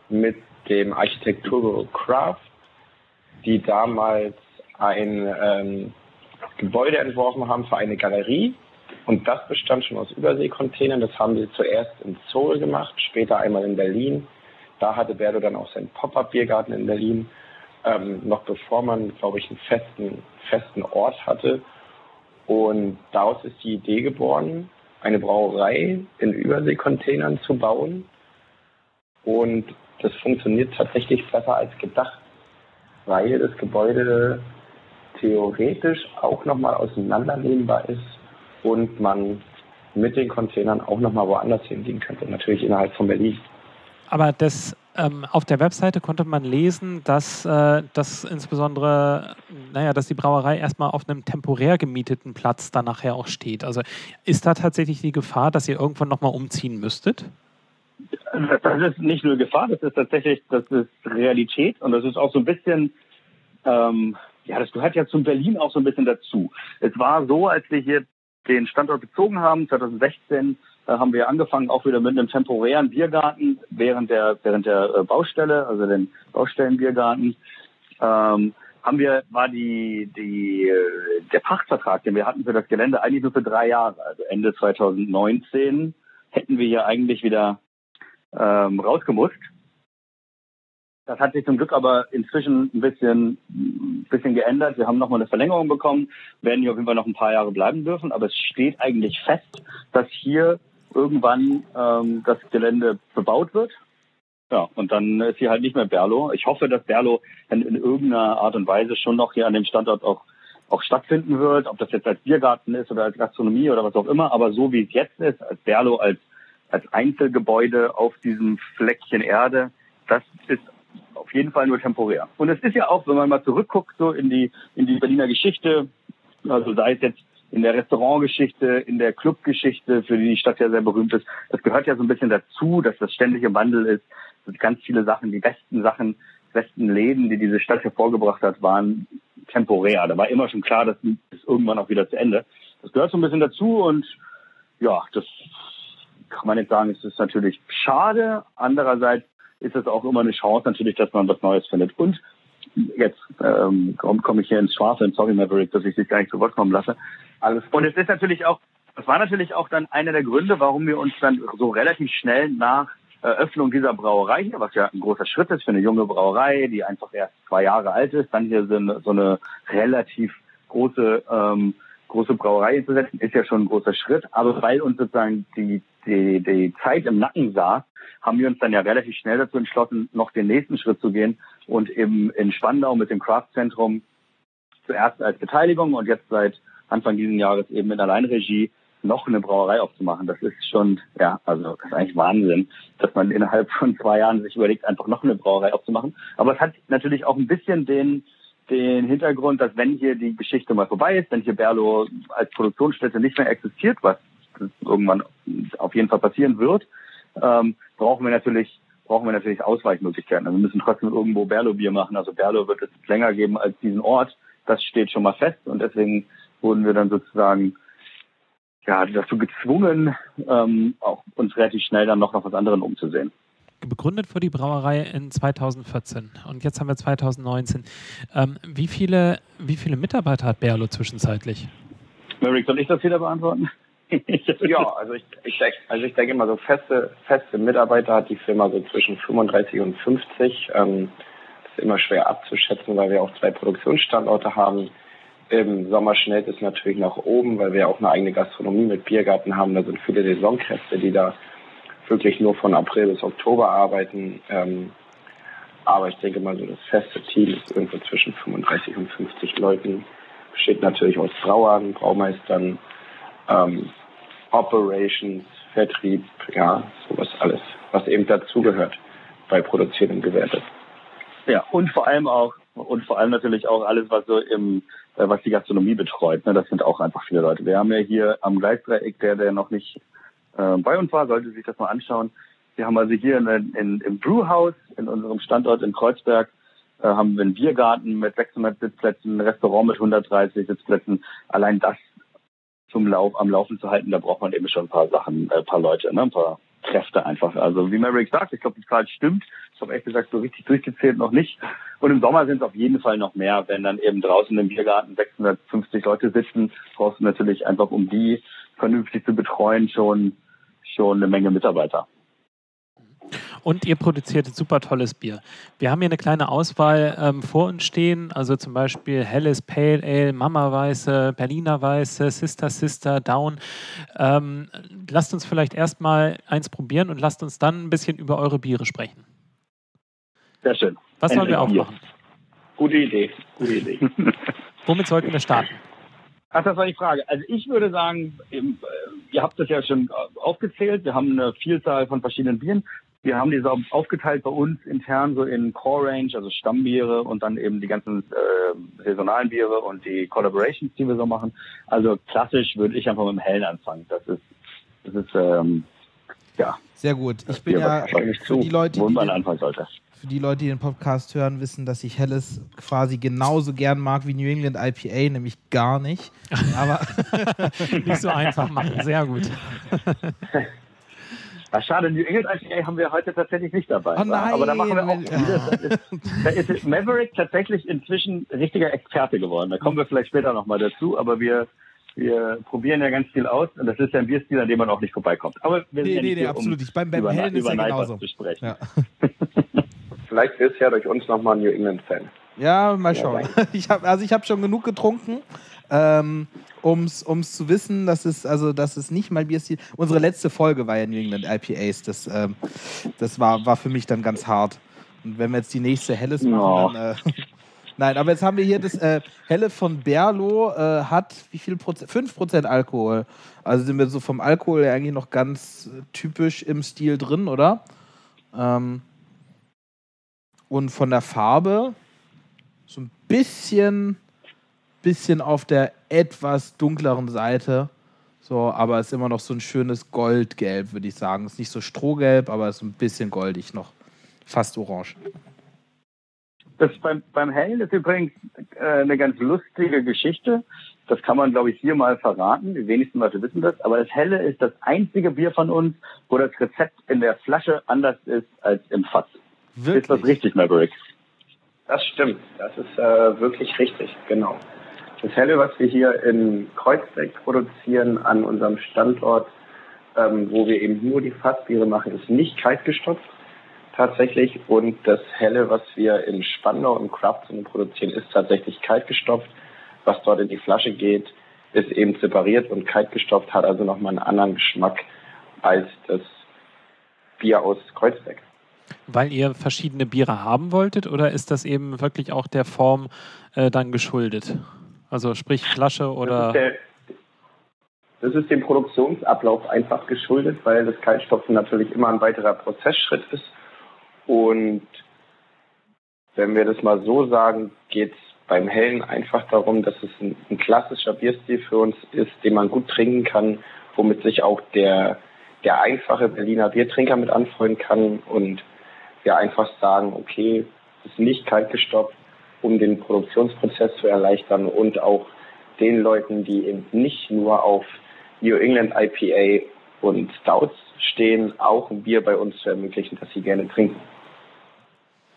mit dem Architekturbüro Craft, die damals ein ähm, Gebäude entworfen haben für eine Galerie. Und das bestand schon aus Überseekontainern. Das haben sie zuerst in Seoul gemacht, später einmal in Berlin. Da hatte Berdo dann auch seinen Pop-up-Biergarten in Berlin, ähm, noch bevor man, glaube ich, einen festen, festen Ort hatte. Und daraus ist die Idee geboren, eine Brauerei in Überseekontainern zu bauen. Und das funktioniert tatsächlich besser als gedacht. weil das Gebäude theoretisch auch nochmal auseinandernehmbar ist und man mit den Containern auch nochmal woanders hingehen könnte, natürlich innerhalb von Berlin. Aber das, ähm, auf der Webseite konnte man lesen, dass, äh, dass insbesondere, naja, dass die Brauerei erstmal auf einem temporär gemieteten Platz dann nachher auch steht. Also ist da tatsächlich die Gefahr, dass ihr irgendwann nochmal umziehen müsstet? Das ist nicht nur Gefahr, das ist tatsächlich, das ist Realität und das ist auch so ein bisschen, ähm, ja, das gehört ja zum Berlin auch so ein bisschen dazu. Es war so, als wir hier den Standort bezogen haben, 2016, da haben wir angefangen auch wieder mit einem temporären Biergarten während der während der äh, Baustelle, also den Baustellenbiergarten. Ähm, haben wir war die die äh, der Pachtvertrag, den wir hatten für das Gelände eigentlich nur für drei Jahre, also Ende 2019 hätten wir hier eigentlich wieder ähm, rausgemusst. Das hat sich zum Glück aber inzwischen ein bisschen, bisschen geändert. Wir haben nochmal eine Verlängerung bekommen, werden hier auf jeden Fall noch ein paar Jahre bleiben dürfen. Aber es steht eigentlich fest, dass hier irgendwann ähm, das Gelände bebaut wird. Ja, und dann ist hier halt nicht mehr Berlo. Ich hoffe, dass Berlo in, in irgendeiner Art und Weise schon noch hier an dem Standort auch, auch stattfinden wird. Ob das jetzt als Biergarten ist oder als Gastronomie oder was auch immer. Aber so wie es jetzt ist, als Berlo, als, als Einzelgebäude auf diesem Fleckchen Erde, das ist jeden Fall nur temporär. Und es ist ja auch, wenn man mal zurückguckt, so in die, in die Berliner Geschichte, also sei es jetzt in der Restaurantgeschichte, in der Clubgeschichte, für die die Stadt ja sehr berühmt ist. Das gehört ja so ein bisschen dazu, dass das ständige Wandel ist. Das ganz viele Sachen, die besten Sachen, besten Läden, die diese Stadt hervorgebracht hat, waren temporär. Da war immer schon klar, das ist irgendwann auch wieder zu Ende. Das gehört so ein bisschen dazu und ja, das kann man jetzt sagen, es ist natürlich schade. Andererseits ist es auch immer eine Chance natürlich, dass man was Neues findet. Und jetzt ähm, komme komm ich hier ins Schwafeln, sorry Maverick, dass ich dich gar nicht zu Wort kommen lasse. Alles und es ist natürlich auch, das war natürlich auch dann einer der Gründe, warum wir uns dann so relativ schnell nach Eröffnung dieser Brauerei hier, was ja ein großer Schritt ist für eine junge Brauerei, die einfach erst zwei Jahre alt ist, dann hier so eine, so eine relativ große ähm, große Brauerei zu setzen, ist ja schon ein großer Schritt. Aber weil uns sozusagen die, die, die Zeit im Nacken saß, haben wir uns dann ja relativ schnell dazu entschlossen, noch den nächsten Schritt zu gehen und eben in Spandau mit dem Craftzentrum zuerst als Beteiligung und jetzt seit Anfang dieses Jahres eben in Alleinregie noch eine Brauerei aufzumachen. Das ist schon, ja, also das ist eigentlich Wahnsinn, dass man innerhalb von zwei Jahren sich überlegt, einfach noch eine Brauerei aufzumachen. Aber es hat natürlich auch ein bisschen den, den Hintergrund, dass wenn hier die Geschichte mal vorbei ist, wenn hier Berlo als Produktionsstätte nicht mehr existiert, was irgendwann auf jeden Fall passieren wird, ähm, brauchen wir natürlich brauchen wir natürlich Ausweichmöglichkeiten. Also wir müssen trotzdem irgendwo Berlo-Bier machen. Also Berlo wird es länger geben als diesen Ort. Das steht schon mal fest und deswegen wurden wir dann sozusagen ja, dazu gezwungen, ähm, auch uns relativ schnell dann noch nach was anderem umzusehen. Begründet wurde die Brauerei in 2014 und jetzt haben wir 2019. Ähm, wie, viele, wie viele Mitarbeiter hat Berlo zwischenzeitlich? Merrick, soll ich das wieder beantworten? *laughs* ja, also ich, ich, also ich denke mal, so feste, feste Mitarbeiter hat die Firma so zwischen 35 und 50. Ähm, das ist immer schwer abzuschätzen, weil wir auch zwei Produktionsstandorte haben. Im Sommer schnellt es natürlich nach oben, weil wir auch eine eigene Gastronomie mit Biergarten haben. Da sind viele Saisonkräfte, die da wirklich nur von April bis Oktober arbeiten. Ähm, aber ich denke mal, so das feste Team ist irgendwo zwischen 35 und 50 Leuten. Besteht natürlich aus Brauern, Braumeistern, ähm, Operations, Vertrieb, ja, sowas alles, was eben dazugehört bei produzierendem Gewerbe. Ja, und vor allem auch, und vor allem natürlich auch alles, was so im, äh, was die Gastronomie betreut. Ne? Das sind auch einfach viele Leute. Wir haben ja hier am Gleisdreieck, der, der noch nicht äh, bei uns war, sollte sich das mal anschauen. Wir haben also hier in, in, im Brewhouse, in unserem Standort in Kreuzberg, äh, haben wir einen Biergarten mit 600 Sitzplätzen, ein Restaurant mit 130 Sitzplätzen. Allein das zum Lauf, am Laufen zu halten, da braucht man eben schon ein paar Sachen, äh, ein paar Leute, ne, ein paar Kräfte einfach. Also wie Maverick sagt, ich glaube, die Zahl stimmt. Ich habe ehrlich gesagt so richtig durchgezählt noch nicht. Und im Sommer sind es auf jeden Fall noch mehr. Wenn dann eben draußen im Biergarten 650 Leute sitzen, brauchst du natürlich einfach, um die vernünftig zu betreuen, schon, schon eine Menge Mitarbeiter. Und ihr produziert super tolles Bier. Wir haben hier eine kleine Auswahl ähm, vor uns stehen, also zum Beispiel Helles Pale Ale, Mama Weiße, Berliner Weiße, Sister Sister, Down. Ähm, lasst uns vielleicht erstmal eins probieren und lasst uns dann ein bisschen über eure Biere sprechen. Sehr schön. Was sollen wir aufmachen? Gute Idee, gute Idee. *laughs* Womit sollten wir starten? Ach, das war die Frage. Also ich würde sagen, äh, ihr habt das ja schon aufgezählt. Wir haben eine Vielzahl von verschiedenen Bieren. Wir haben diese aufgeteilt bei uns intern so in Core Range, also Stammbiere und dann eben die ganzen äh, saisonalen Biere und die Collaborations, die wir so machen. Also klassisch würde ich einfach mit dem Hellen anfangen. Das ist, das ist ähm, ja. Sehr gut. Ich bin ja für die Leute, die man anfangen sollte. Für die Leute, die den Podcast hören, wissen, dass ich Helles quasi genauso gern mag wie New England IPA, nämlich gar nicht. *laughs* Aber nicht so einfach machen. Sehr gut. *laughs* Ach, schade, New England IPA haben wir heute tatsächlich nicht dabei. Oh nein, aber da machen wir auch wieder. Da ist, da ist Maverick tatsächlich inzwischen richtiger Experte geworden. Da kommen wir vielleicht später nochmal dazu, aber wir, wir probieren ja ganz viel aus und das ist ja ein Bierstil, an dem man auch nicht vorbeikommt. Aber wir nee, sind nee, ja nee, absolut. Um ich beim, beim über, Hellen ist ja genauso. Zu sprechen. Ja. *laughs* vielleicht ist ja durch uns nochmal New England-Fan. Ja, mal schauen. *laughs* Ich hab, also ich habe schon genug getrunken ähm, um es zu wissen, dass es, also, dass es nicht mal Bierstil. Unsere letzte Folge war ja New England IPAs. Das, ähm, das war, war für mich dann ganz hart. Und wenn wir jetzt die nächste Helles machen, oh. dann. Äh, *laughs* Nein, aber jetzt haben wir hier das äh, Helle von Berlo, äh, hat wie viel Prozent? 5% Alkohol. Also sind wir so vom Alkohol eigentlich noch ganz typisch im Stil drin, oder? Ähm, und von der Farbe so ein bisschen bisschen auf der etwas dunkleren Seite. So, aber es ist immer noch so ein schönes Goldgelb, würde ich sagen. Ist nicht so strohgelb, aber ist ein bisschen goldig noch. Fast orange. Das beim, beim Hellen ist übrigens äh, eine ganz lustige Geschichte. Das kann man, glaube ich, hier mal verraten. Die wenigsten Leute wissen das. Aber das Helle ist das einzige Bier von uns, wo das Rezept in der Flasche anders ist als im Fass. Wirklich? Ist das richtig, Maverick? Das stimmt. Das ist äh, wirklich richtig, genau. Das Helle, was wir hier in Kreuzberg produzieren, an unserem Standort, ähm, wo wir eben nur die Fassbiere machen, ist nicht kaltgestopft tatsächlich. Und das Helle, was wir in Spandau im Craftzone produzieren, ist tatsächlich kaltgestopft. Was dort in die Flasche geht, ist eben separiert und kaltgestopft, hat also nochmal einen anderen Geschmack als das Bier aus Kreuzberg. Weil ihr verschiedene Biere haben wolltet oder ist das eben wirklich auch der Form äh, dann geschuldet? Also sprich Flasche oder. Das ist, der, das ist dem Produktionsablauf einfach geschuldet, weil das Kaltstopfen natürlich immer ein weiterer Prozessschritt ist. Und wenn wir das mal so sagen, geht es beim Hellen einfach darum, dass es ein, ein, klassischer Bierstil für uns ist, den man gut trinken kann, womit sich auch der, der einfache Berliner Biertrinker mit anfreunden kann und wir einfach sagen, okay, es ist nicht kalt gestopft, um den Produktionsprozess zu erleichtern und auch den Leuten, die eben nicht nur auf New England IPA und Stouts stehen, auch ein Bier bei uns zu ermöglichen, das sie gerne trinken.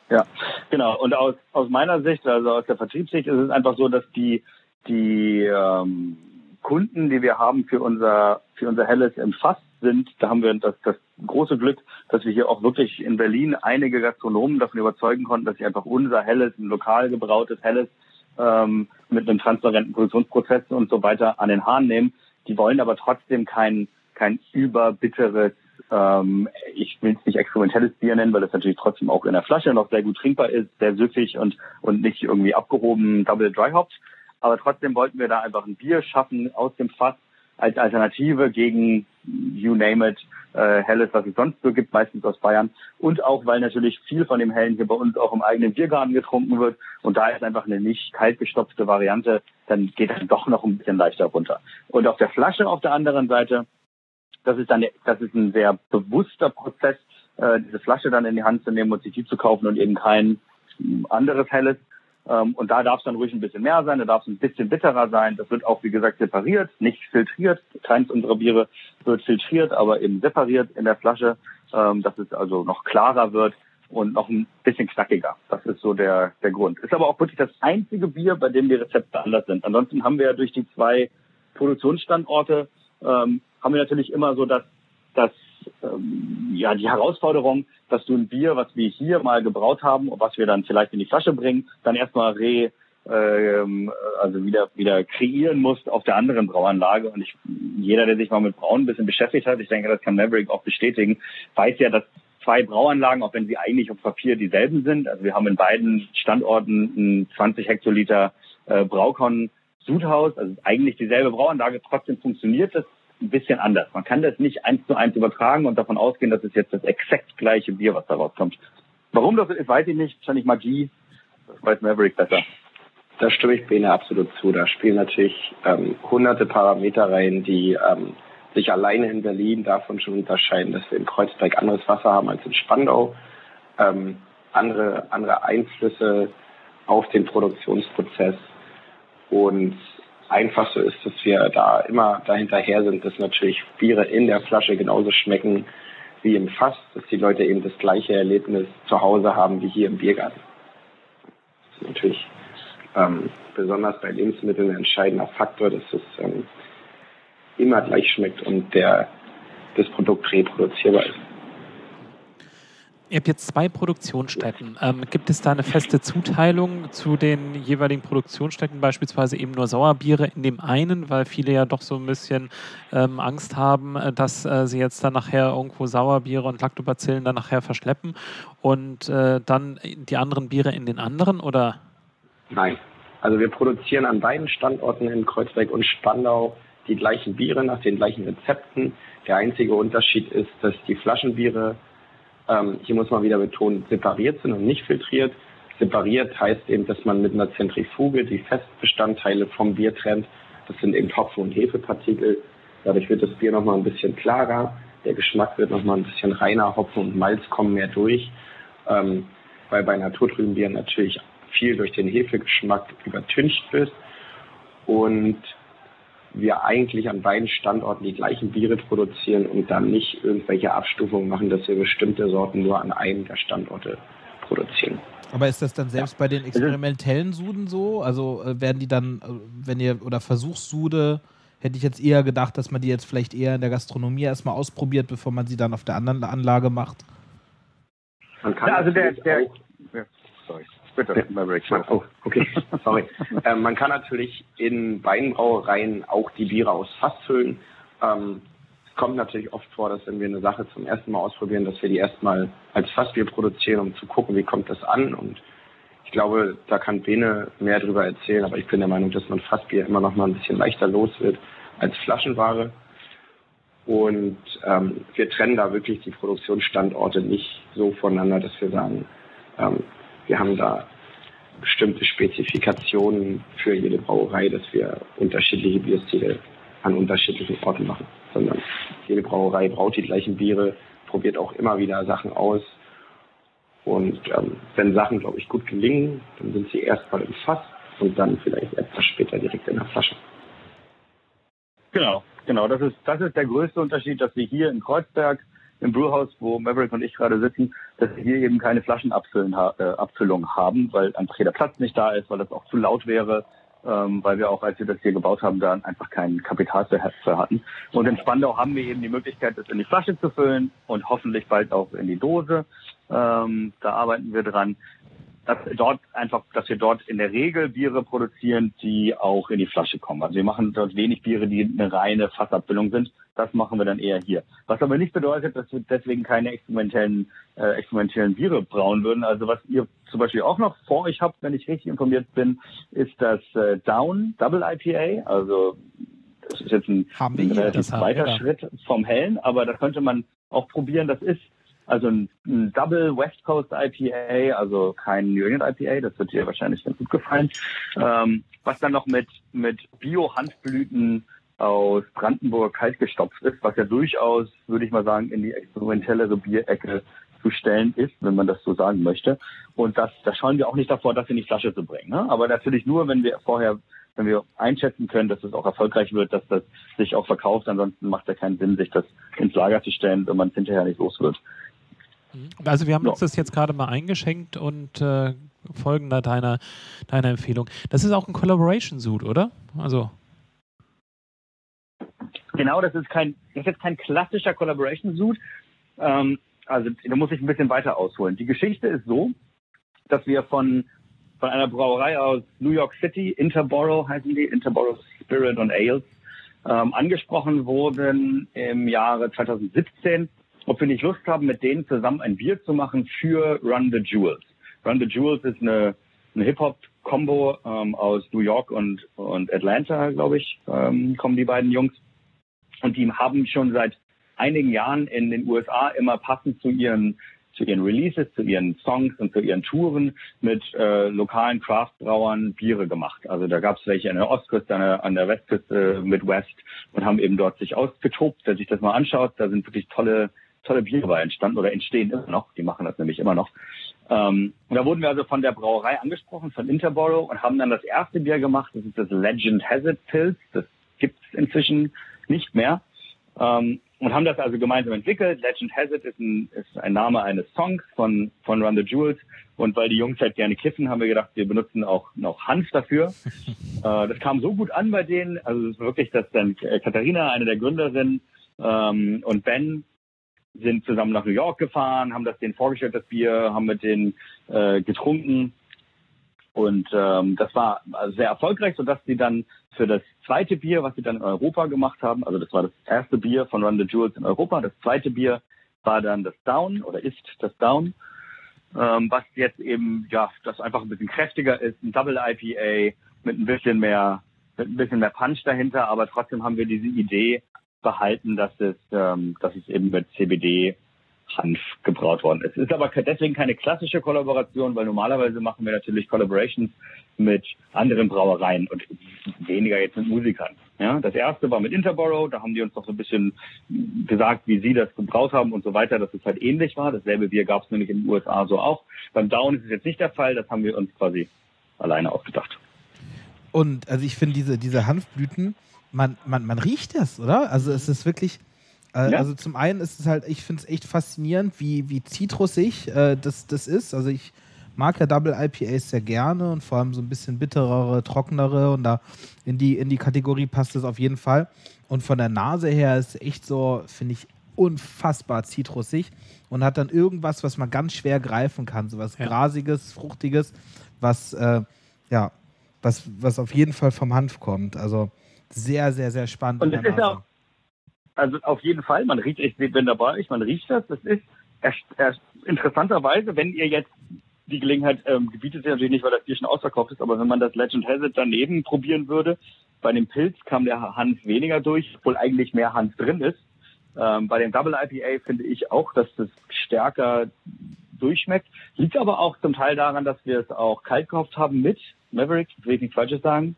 Ja, genau. Und aus, aus meiner Sicht, also aus der Vertriebssicht, ist es einfach so, dass die, die ähm, Kunden, die wir haben für unser, für unser Helles im Fass sind, da haben wir das, das große Glück, dass wir hier auch wirklich in Berlin einige Gastronomen davon überzeugen konnten, dass sie einfach unser helles, ein lokal gebrautes helles ähm, mit einem transparenten Produktionsprozess und so weiter an den Haaren nehmen. Die wollen aber trotzdem kein, kein überbitteres, ähm, ich will es nicht experimentelles Bier nennen, weil es natürlich trotzdem auch in der Flasche noch sehr gut trinkbar ist, sehr süffig und, und nicht irgendwie abgehoben Double Dry Hopped. Aber trotzdem wollten wir da einfach ein Bier schaffen aus dem Fass, als Alternative gegen you name it, äh, Helles, was es sonst so gibt, meistens aus Bayern. Und auch, weil natürlich viel von dem Hellen hier bei uns auch im eigenen Biergarten getrunken wird. Und da ist einfach eine nicht kalt gestopfte Variante, dann geht das doch noch ein bisschen leichter runter. Und auf der Flasche auf der anderen Seite, das ist dann, das ist ein sehr bewusster Prozess, äh, diese Flasche dann in die Hand zu nehmen und sich die zu kaufen und eben kein anderes Helles. Ähm, und da darf es dann ruhig ein bisschen mehr sein, da darf es ein bisschen bitterer sein. Das wird auch, wie gesagt, separiert, nicht filtriert. Keins unserer Biere wird filtriert, aber eben separiert in der Flasche, ähm, dass es also noch klarer wird und noch ein bisschen knackiger. Das ist so der, der Grund. Ist aber auch wirklich das einzige Bier, bei dem die Rezepte anders sind. Ansonsten haben wir ja durch die zwei Produktionsstandorte, ähm, haben wir natürlich immer so das, das ähm, ja, die Herausforderung, dass du ein Bier, was wir hier mal gebraut haben was wir dann vielleicht in die Flasche bringen, dann erstmal re, ähm, also wieder, wieder kreieren musst auf der anderen Brauanlage. Und ich, jeder, der sich mal mit Brauen ein bisschen beschäftigt hat, ich denke, das kann Maverick auch bestätigen, weiß ja, dass zwei Brauanlagen, auch wenn sie eigentlich auf Papier dieselben sind. Also wir haben in beiden Standorten ein 20 Hektoliter äh, Braukon Sudhaus, also eigentlich dieselbe Brauanlage, trotzdem funktioniert das ein bisschen anders. Man kann das nicht eins zu eins übertragen und davon ausgehen, dass es jetzt das exakt gleiche Bier, was da rauskommt. Warum das ist, weiß ich nicht. Wahrscheinlich Magie. Das weiß Maverick besser. Da stimme ich Bene absolut zu. Da spielen natürlich ähm, hunderte Parameter rein, die ähm, sich alleine in Berlin davon schon unterscheiden, dass wir in Kreuzberg anderes Wasser haben als in Spandau. Ähm, andere, andere Einflüsse auf den Produktionsprozess. Und einfach so ist, dass wir da immer dahinterher sind, dass natürlich Biere in der Flasche genauso schmecken wie im Fass, dass die Leute eben das gleiche Erlebnis zu Hause haben wie hier im Biergarten. Das ist natürlich ähm, besonders bei Lebensmitteln ein entscheidender Faktor, dass es ähm, immer gleich schmeckt und der, das Produkt reproduzierbar ist. Ihr habt jetzt zwei Produktionsstätten. Ähm, gibt es da eine feste Zuteilung zu den jeweiligen Produktionsstätten, beispielsweise eben nur Sauerbiere in dem einen, weil viele ja doch so ein bisschen ähm, Angst haben, äh, dass äh, sie jetzt dann nachher irgendwo Sauerbiere und Lactobacillen dann nachher verschleppen und äh, dann die anderen Biere in den anderen, oder? Nein. Also wir produzieren an beiden Standorten in Kreuzberg und Spandau die gleichen Biere nach den gleichen Rezepten. Der einzige Unterschied ist, dass die Flaschenbiere ähm, hier muss man wieder betonen, separiert sind und nicht filtriert. Separiert heißt eben, dass man mit einer Zentrifuge die Festbestandteile vom Bier trennt. Das sind eben Hopfen- und Hefepartikel. Dadurch wird das Bier nochmal ein bisschen klarer. Der Geschmack wird nochmal ein bisschen reiner. Hopfen und Malz kommen mehr durch. Ähm, weil bei naturtrüben Bieren natürlich viel durch den Hefegeschmack übertüncht wird. Und wir eigentlich an beiden Standorten die gleichen Biere produzieren und dann nicht irgendwelche Abstufungen machen, dass wir bestimmte Sorten nur an einem der Standorte produzieren. Aber ist das dann selbst ja. bei den experimentellen Suden so? Also äh, werden die dann, äh, wenn ihr, oder Versuchssude, hätte ich jetzt eher gedacht, dass man die jetzt vielleicht eher in der Gastronomie erstmal ausprobiert, bevor man sie dann auf der anderen Anlage macht? Man kann ja, also der, der, auch. Bitte, Maverick. Oh, okay, *laughs* sorry. ähm, man kann natürlich in Weinbrauereien auch die Biere aus Fass füllen. Ähm, es kommt natürlich oft vor, dass wenn wir eine Sache zum ersten Mal ausprobieren, dass wir die erstmal als Fassbier produzieren, um zu gucken, wie kommt das an. Und ich glaube, da kann Bene mehr darüber erzählen, aber ich bin der Meinung, dass man Fassbier immer noch mal ein bisschen leichter los wird als Flaschenware. Und ähm, wir trennen da wirklich die Produktionsstandorte nicht so voneinander, dass wir sagen, ähm, wir haben da bestimmte Spezifikationen für jede Brauerei, dass wir unterschiedliche Bierstile an unterschiedlichen Orten machen, sondern jede Brauerei braut die gleichen Biere, probiert auch immer wieder Sachen aus. Und ähm, wenn Sachen, glaube ich, gut gelingen, dann sind sie erstmal im Fass und dann vielleicht etwas später direkt in der Flasche. Genau, genau. Das ist, das ist der größte Unterschied, dass wir hier in Kreuzberg im Brewhaus, wo Maverick und ich gerade sitzen, dass wir hier eben keine Flaschenabfüllung äh, haben, weil einfach hier der Platz nicht da ist, weil das auch zu laut wäre, ähm, weil wir auch, als wir das hier gebaut haben, da einfach kein Kapital für, für hatten. Und in Spandau haben wir eben die Möglichkeit, das in die Flasche zu füllen und hoffentlich bald auch in die Dose. Ähm, da arbeiten wir dran dass dort einfach, dass wir dort in der Regel Biere produzieren, die auch in die Flasche kommen. Also wir machen dort wenig Biere, die eine reine Fassabfüllung sind. Das machen wir dann eher hier. Was aber nicht bedeutet, dass wir deswegen keine experimentellen, äh, experimentellen Biere brauen würden. Also was ihr zum Beispiel auch noch vor euch habt, wenn ich richtig informiert bin, ist das äh, Down Double IPA. Also das ist jetzt ein, ein relativ weiter Schritt vom Hellen, aber da könnte man auch probieren. Das ist also ein, ein, Double West Coast IPA, also kein New England IPA, das wird dir wahrscheinlich ganz gut gefallen. Ähm, was dann noch mit, mit Bio-Handblüten aus Brandenburg kalt gestopft ist, was ja durchaus, würde ich mal sagen, in die experimentellere Bierecke zu stellen ist, wenn man das so sagen möchte. Und das, da schauen wir auch nicht davor, das in die Flasche zu bringen. Ne? Aber natürlich nur, wenn wir vorher, wenn wir einschätzen können, dass es auch erfolgreich wird, dass das sich auch verkauft. Ansonsten macht ja keinen Sinn, sich das ins Lager zu stellen, wenn man es hinterher nicht los wird. Mhm. Also wir haben uns das jetzt gerade mal eingeschenkt und äh, folgen da deiner, deiner Empfehlung. Das ist auch ein Collaboration-Suit, oder? Also. Genau, das ist kein, das ist jetzt kein klassischer Collaboration-Suit. Ähm, also da muss ich ein bisschen weiter ausholen. Die Geschichte ist so, dass wir von, von einer Brauerei aus New York City, Interborough heißen die, Interborough Spirit und Ales, ähm, angesprochen wurden im Jahre 2017 ob wir nicht Lust haben, mit denen zusammen ein Bier zu machen für Run the Jewels. Run the Jewels ist eine, eine Hip-Hop-Combo ähm, aus New York und, und Atlanta, glaube ich, ähm, kommen die beiden Jungs. Und die haben schon seit einigen Jahren in den USA immer passend zu ihren zu ihren Releases, zu ihren Songs und zu ihren Touren mit äh, lokalen Craftbrauern Biere gemacht. Also da gab es welche an der Ostküste, an der, an der Westküste, Midwest und haben eben dort sich ausgetobt. Wer sich das mal anschaut, da sind wirklich tolle tolle Biere bei entstanden oder entstehen immer noch. Die machen das nämlich immer noch. Ähm, und da wurden wir also von der Brauerei angesprochen, von Interborough, und haben dann das erste Bier gemacht. Das ist das Legend Hazard Pilz. Das gibt es inzwischen nicht mehr. Ähm, und haben das also gemeinsam entwickelt. Legend Hazard ist ein, ist ein Name eines Songs von, von Run the Jewels. Und weil die Jungs halt gerne kiffen, haben wir gedacht, wir benutzen auch noch Hanf dafür. *laughs* äh, das kam so gut an bei denen. Also es ist wirklich, dass dann Katharina, eine der Gründerinnen, ähm, und Ben sind zusammen nach New York gefahren, haben das denen vorgestellt, das Bier, haben mit denen äh, getrunken. Und ähm, das war sehr erfolgreich, sodass sie dann für das zweite Bier, was sie dann in Europa gemacht haben, also das war das erste Bier von Run the Jewels in Europa, das zweite Bier war dann das Down oder ist das Down, ähm, was jetzt eben, ja, das einfach ein bisschen kräftiger ist, ein Double IPA mit ein bisschen mehr, mit ein bisschen mehr Punch dahinter, aber trotzdem haben wir diese Idee, behalten, dass es, ähm, dass es eben mit CBD Hanf gebraut worden ist. Es ist aber deswegen keine klassische Kollaboration, weil normalerweise machen wir natürlich Collaborations mit anderen Brauereien und weniger jetzt mit Musikern. Ja, das erste war mit Interborough, da haben die uns noch so ein bisschen gesagt, wie sie das gebraut haben und so weiter, dass es halt ähnlich war. Dasselbe Bier gab es nämlich in den USA so auch. Beim Down ist es jetzt nicht der Fall, das haben wir uns quasi alleine ausgedacht. Und also ich finde diese, diese Hanfblüten, man, man, man riecht das, oder? Also es ist wirklich, äh, ja. also zum einen ist es halt, ich finde es echt faszinierend, wie, wie zitrusig äh, das, das ist. Also ich mag ja Double IPAs sehr gerne und vor allem so ein bisschen bitterere, trockenere und da in die, in die Kategorie passt es auf jeden Fall. Und von der Nase her ist es echt so, finde ich, unfassbar zitrusig und hat dann irgendwas, was man ganz schwer greifen kann, so was ja. grasiges, fruchtiges, was äh, ja, was, was auf jeden Fall vom Hanf kommt. Also sehr, sehr, sehr spannend. Und es ist auch, also auf jeden Fall, man riecht, ich bin dabei, ich, man riecht das, das ist erst, erst interessanterweise, wenn ihr jetzt die Gelegenheit ähm, gebietet sich natürlich nicht, weil das Bier schon ausverkauft ist, aber wenn man das Legend Hazard daneben probieren würde, bei dem Pilz kam der Hanf weniger durch, obwohl eigentlich mehr Hanf drin ist. Ähm, bei dem Double IPA finde ich auch, dass das stärker durchschmeckt. Liegt aber auch zum Teil daran, dass wir es auch kalt gekauft haben mit Maverick, will ich nichts Falsches sagen.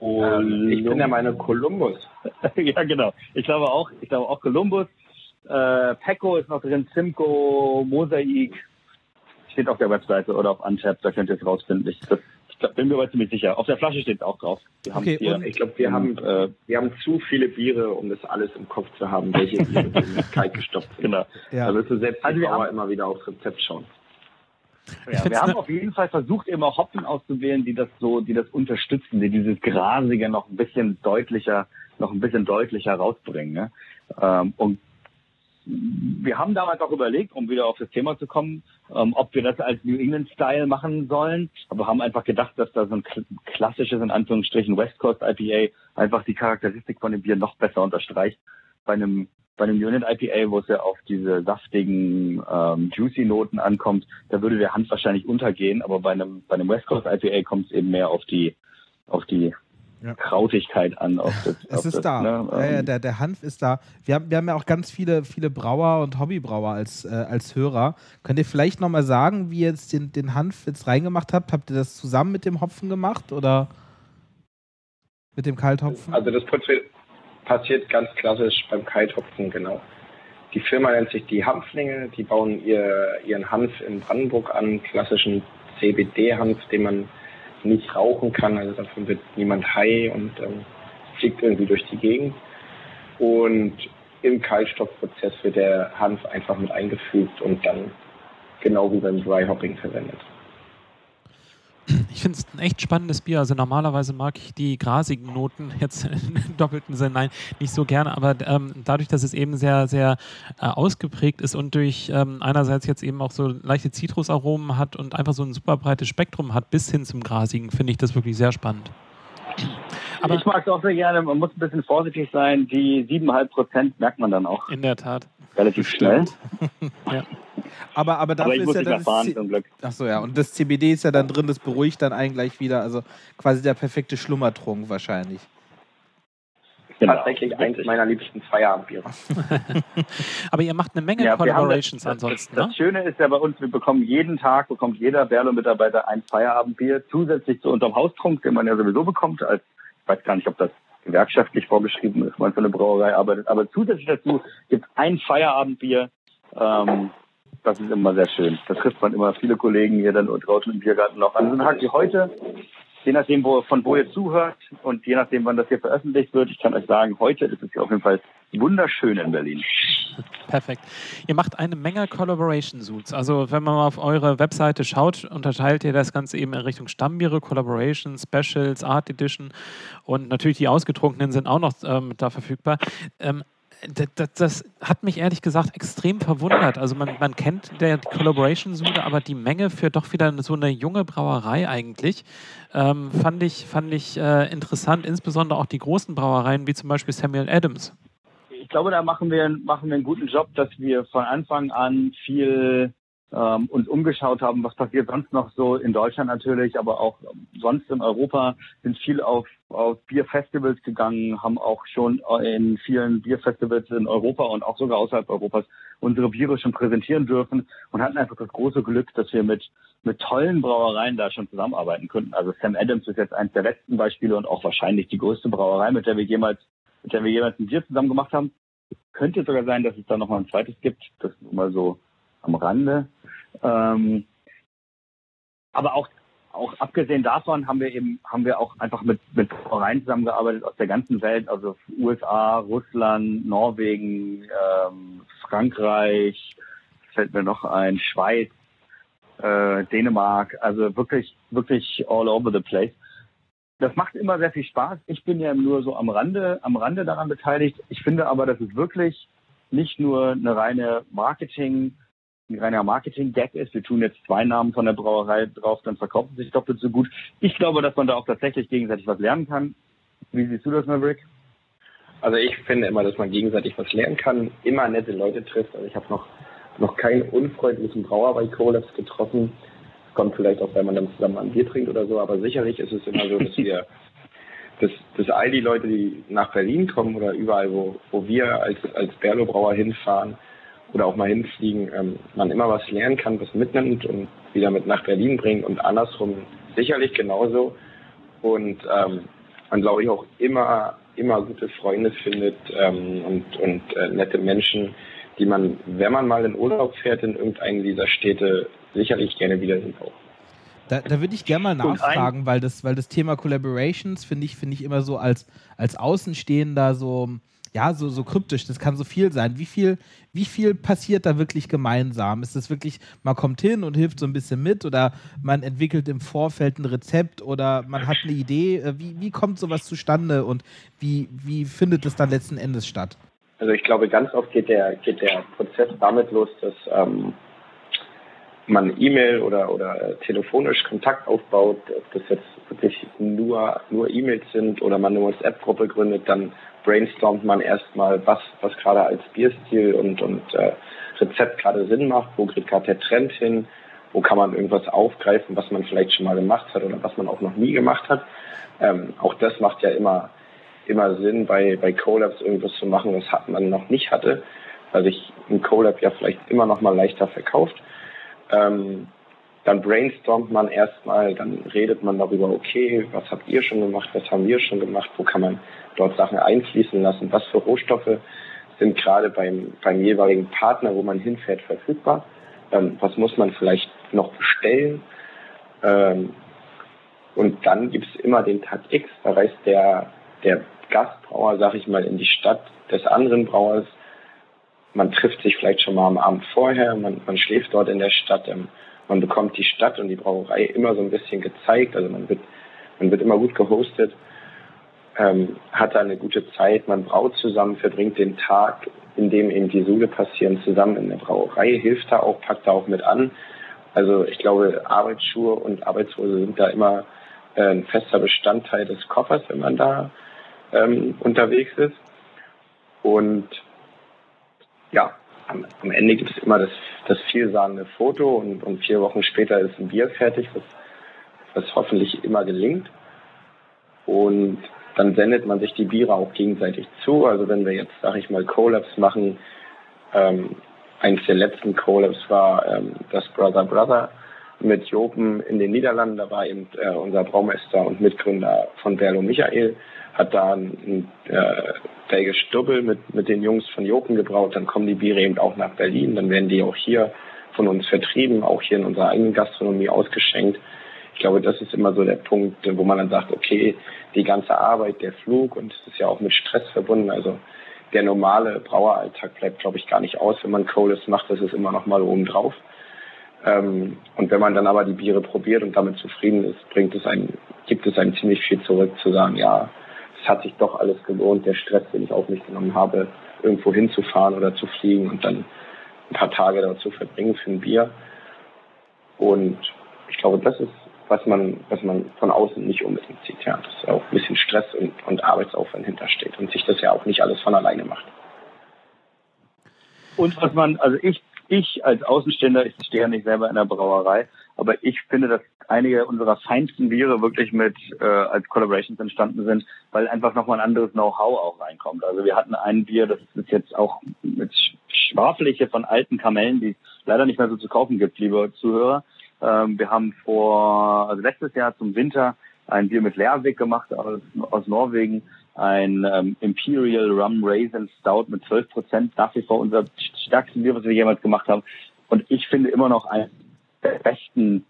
Ähm, ich bin der Meinung Columbus. *laughs* ja, genau. Ich glaube auch, ich glaube auch Columbus. Äh, Pecco ist noch drin, Simco, Mosaik. Steht auf der Webseite oder auf Untap, da könnt ihr es rausfinden. Ich, das, ich bin mir aber ziemlich sicher. Auf der Flasche steht es auch drauf. Wir okay, hier, ich glaube, wir, haben, äh, wir haben zu viele Biere, um das alles im Kopf zu haben, welche Biere *laughs* kalt gestopft sind. Genau. Ja. Da wirst du selbst also wir immer wieder aufs Rezept schauen. Ja, wir haben auf jeden Fall versucht, immer Hopfen auszuwählen, die das so, die das unterstützen, die dieses Grasige noch ein bisschen deutlicher, noch ein bisschen deutlicher rausbringen. Ne? Ähm, und wir haben damals auch überlegt, um wieder auf das Thema zu kommen, ähm, ob wir das als New England Style machen sollen. Aber haben einfach gedacht, dass da so ein klassisches, in Anführungsstrichen, West Coast IPA einfach die Charakteristik von dem Bier noch besser unterstreicht. Bei einem bei einem Unit IPA, wo es ja auf diese saftigen, ähm, juicy Noten ankommt, da würde der Hanf wahrscheinlich untergehen, aber bei einem, bei einem West Coast IPA kommt es eben mehr auf die, auf die ja. Krautigkeit an. Auf das, es auf ist das, da. Ne? Ja, ja, ähm, der, der Hanf ist da. Wir haben, wir haben ja auch ganz viele, viele Brauer und Hobbybrauer als, äh, als Hörer. Könnt ihr vielleicht nochmal sagen, wie ihr jetzt den, den Hanf jetzt reingemacht habt? Habt ihr das zusammen mit dem Hopfen gemacht oder mit dem Kalthopfen? Also das Prozedere passiert ganz klassisch beim Kalthopfen, genau. Die Firma nennt sich die Hanflinge, die bauen ihr, ihren Hanf in Brandenburg an, klassischen CBD-Hanf, den man nicht rauchen kann, also davon wird niemand high und ähm, fliegt irgendwie durch die Gegend. Und im Kaltstoffprozess wird der Hanf einfach mit eingefügt und dann genau wie beim Dry Hopping verwendet. Ich finde es ein echt spannendes Bier. Also normalerweise mag ich die grasigen Noten jetzt *laughs* im doppelten Sinn, nein, nicht so gerne, aber ähm, dadurch, dass es eben sehr, sehr äh, ausgeprägt ist und durch ähm, einerseits jetzt eben auch so leichte Zitrusaromen hat und einfach so ein super breites Spektrum hat, bis hin zum grasigen, finde ich das wirklich sehr spannend. Aber ich mag es auch sehr gerne. Man muss ein bisschen vorsichtig sein. Die 7,5 Prozent merkt man dann auch. In der Tat. Relativ schnell. *laughs* ja. Aber, aber dafür aber ich muss ist ja dann. Fahren, zum Glück. Achso, ja. Und das CBD ist ja dann drin, das beruhigt dann einen gleich wieder. Also quasi der perfekte Schlummertrunk wahrscheinlich. Genau. Tatsächlich eins meiner liebsten Feierabendbiere. *laughs* Aber ihr macht eine Menge ja, Collaborations das, ansonsten. Das, das, Schöne ist ja bei uns, wir bekommen jeden Tag, bekommt jeder Berlo-Mitarbeiter ein Feierabendbier, zusätzlich zu unserem Haustrunk, den man ja sowieso bekommt. Als, ich weiß gar nicht, ob das gewerkschaftlich vorgeschrieben ist, man für eine Brauerei arbeitet. Aber zusätzlich dazu gibt es ein Feierabendbier. Ähm, das ist immer sehr schön. Da trifft man immer viele Kollegen hier dann draußen im Biergarten noch an. So ein Tag wie heute je nachdem, wo, von wo ihr zuhört und je nachdem, wann das hier veröffentlicht wird, ich kann euch sagen, heute ist es hier auf jeden Fall wunderschön in Berlin. Perfekt. Ihr macht eine Menge Collaboration Suits. Also wenn man mal auf eure Webseite schaut, unterteilt ihr das Ganze eben in Richtung Stammbiere, Collaboration, Specials, Art Edition und natürlich die ausgetrunkenen sind auch noch ähm, da verfügbar. Ähm, das, das, hat mich ehrlich gesagt extrem verwundert. Also man, man kennt der Collaboration-Sude, aber die Menge für doch wieder so eine junge Brauerei eigentlich ähm, fand ich, fand ich äh, interessant, insbesondere auch die großen Brauereien wie zum Beispiel Samuel Adams. Ich glaube, da machen wir, machen wir einen guten Job, dass wir von Anfang an viel ähm, uns umgeschaut haben, was passiert sonst noch so in Deutschland natürlich, aber auch sonst in Europa, sind viel auf, auf Bierfestivals gegangen, haben auch schon in vielen Bierfestivals in Europa und auch sogar außerhalb Europas unsere Biere schon präsentieren dürfen und hatten einfach das große Glück, dass wir mit, mit tollen Brauereien da schon zusammenarbeiten könnten. Also Sam Adams ist jetzt eines der letzten Beispiele und auch wahrscheinlich die größte Brauerei, mit der wir jemals, mit der wir jemals ein Bier zusammen gemacht haben. Könnte sogar sein, dass es da nochmal ein zweites gibt. Das ist mal so am Rande. Ähm, aber auch auch abgesehen davon haben wir eben haben wir auch einfach mit mit Vereinen zusammengearbeitet aus der ganzen Welt, also USA, Russland, Norwegen, ähm, Frankreich, fällt mir noch ein, Schweiz, äh, Dänemark, also wirklich wirklich all over the place. Das macht immer sehr viel Spaß. Ich bin ja nur so am Rande am Rande daran beteiligt. Ich finde aber, dass es wirklich nicht nur eine reine Marketing ein reiner Marketing-Gag ist. Wir tun jetzt zwei Namen von der Brauerei drauf, dann verkaufen sich doppelt so gut. Ich glaube, dass man da auch tatsächlich gegenseitig was lernen kann. Wie siehst du das, Maverick? Also ich finde immer, dass man gegenseitig was lernen kann, immer nette Leute trifft. Also ich habe noch, noch keinen unfreundlichen Brauer bei Collabs getroffen. Kommt vielleicht auch, wenn man dann zusammen ein Bier trinkt oder so, aber sicherlich ist es immer so, dass wir, *laughs* dass, dass all die Leute, die nach Berlin kommen oder überall, wo, wo wir als, als Berlo-Brauer hinfahren, oder auch mal hinfliegen, ähm, man immer was lernen kann, was mitnimmt und wieder mit nach Berlin bringt und andersrum sicherlich genauso. Und ähm, man, glaube ich, auch immer, immer gute Freunde findet ähm, und, und äh, nette Menschen, die man, wenn man mal in Urlaub fährt in irgendeinen dieser Städte, sicherlich gerne wieder auch. Da, da würde ich gerne mal nachfragen, weil das, weil das Thema Collaborations finde ich, finde ich immer so als, als Außenstehender so, ja, so, so kryptisch, das kann so viel sein. Wie viel, wie viel passiert da wirklich gemeinsam? Ist es wirklich, man kommt hin und hilft so ein bisschen mit oder man entwickelt im Vorfeld ein Rezept oder man hat eine Idee? Äh, wie, wie kommt sowas zustande und wie, wie findet es dann letzten Endes statt? Also ich glaube, ganz oft geht der, geht der Prozess damit los, dass ähm, man E-Mail oder, oder telefonisch Kontakt aufbaut, ob das jetzt wirklich nur, nur E-Mails sind oder man eine WhatsApp-Gruppe gründet, dann brainstormt man erstmal, was, was gerade als Bierstil und, und äh, Rezept gerade Sinn macht, wo geht gerade der Trend hin, wo kann man irgendwas aufgreifen, was man vielleicht schon mal gemacht hat oder was man auch noch nie gemacht hat. Ähm, auch das macht ja immer, immer Sinn, bei, bei Collabs irgendwas zu machen, was man noch nicht hatte, weil sich ein Collab ja vielleicht immer noch mal leichter verkauft. Ähm, dann brainstormt man erstmal, dann redet man darüber, okay, was habt ihr schon gemacht, was haben wir schon gemacht, wo kann man dort Sachen einfließen lassen, was für Rohstoffe sind gerade beim, beim jeweiligen Partner, wo man hinfährt, verfügbar, ähm, was muss man vielleicht noch bestellen. Ähm, und dann gibt es immer den Tag X, da reist der, der Gastbrauer, sag ich mal, in die Stadt des anderen Brauers. Man trifft sich vielleicht schon mal am Abend vorher, man, man schläft dort in der Stadt. Ähm, man bekommt die Stadt und die Brauerei immer so ein bisschen gezeigt. Also man wird, man wird immer gut gehostet, ähm, hat da eine gute Zeit, man braut zusammen, verbringt den Tag, in dem eben die Sule passieren, zusammen in der Brauerei, hilft da auch, packt da auch mit an. Also ich glaube, Arbeitsschuhe und Arbeitshose sind da immer äh, ein fester Bestandteil des Koffers, wenn man da ähm, unterwegs ist. Und ja, am, am Ende gibt es immer das, das vielsagende Foto und, und vier Wochen später ist ein Bier fertig, was, was hoffentlich immer gelingt. Und dann sendet man sich die Biere auch gegenseitig zu. Also wenn wir jetzt, sag ich mal, Collabs machen, ähm, eines der letzten Collabs war ähm, das Brother Brother mit Jopen in den Niederlanden. Da war eben äh, unser Braumeister und Mitgründer von Berlo Michael, hat da ein, ein äh, Belgisch Double mit, mit den Jungs von Jopen gebraut. Dann kommen die Biere eben auch nach Berlin. Dann werden die auch hier von uns vertrieben, auch hier in unserer eigenen Gastronomie ausgeschenkt. Ich glaube, das ist immer so der Punkt, wo man dann sagt, okay, die ganze Arbeit, der Flug und es ist ja auch mit Stress verbunden. Also der normale Braueralltag bleibt, glaube ich, gar nicht aus, wenn man Coles macht. Das ist immer noch mal oben drauf. Ähm, und wenn man dann aber die Biere probiert und damit zufrieden ist, bringt es einen, gibt es einem ziemlich viel zurück zu sagen, ja, es hat sich doch alles gelohnt, der Stress, den ich auf mich genommen habe, irgendwo hinzufahren oder zu fliegen und dann ein paar Tage dort zu verbringen für ein Bier. Und ich glaube, das ist, was man, was man von außen nicht unbedingt sieht, ja, dass auch ein bisschen Stress und, und Arbeitsaufwand hintersteht und sich das ja auch nicht alles von alleine macht. Und was man, also ich ich als Außenstehender, ich stehe ja nicht selber in der Brauerei, aber ich finde, dass einige unserer feinsten Biere wirklich mit äh, als Collaborations entstanden sind, weil einfach nochmal ein anderes Know-how auch reinkommt. Also wir hatten ein Bier, das ist jetzt auch mit Schwafelige von alten Kamellen, die es leider nicht mehr so zu kaufen gibt, liebe Zuhörer. Ähm, wir haben vor, also letztes Jahr zum Winter ein Bier mit Lervik gemacht aus, aus Norwegen ein ähm, Imperial Rum Raisin Stout mit 12 Prozent, nach wie vor unser stärkstes Bier, was wir jemals gemacht haben. Und ich finde immer noch ein der besten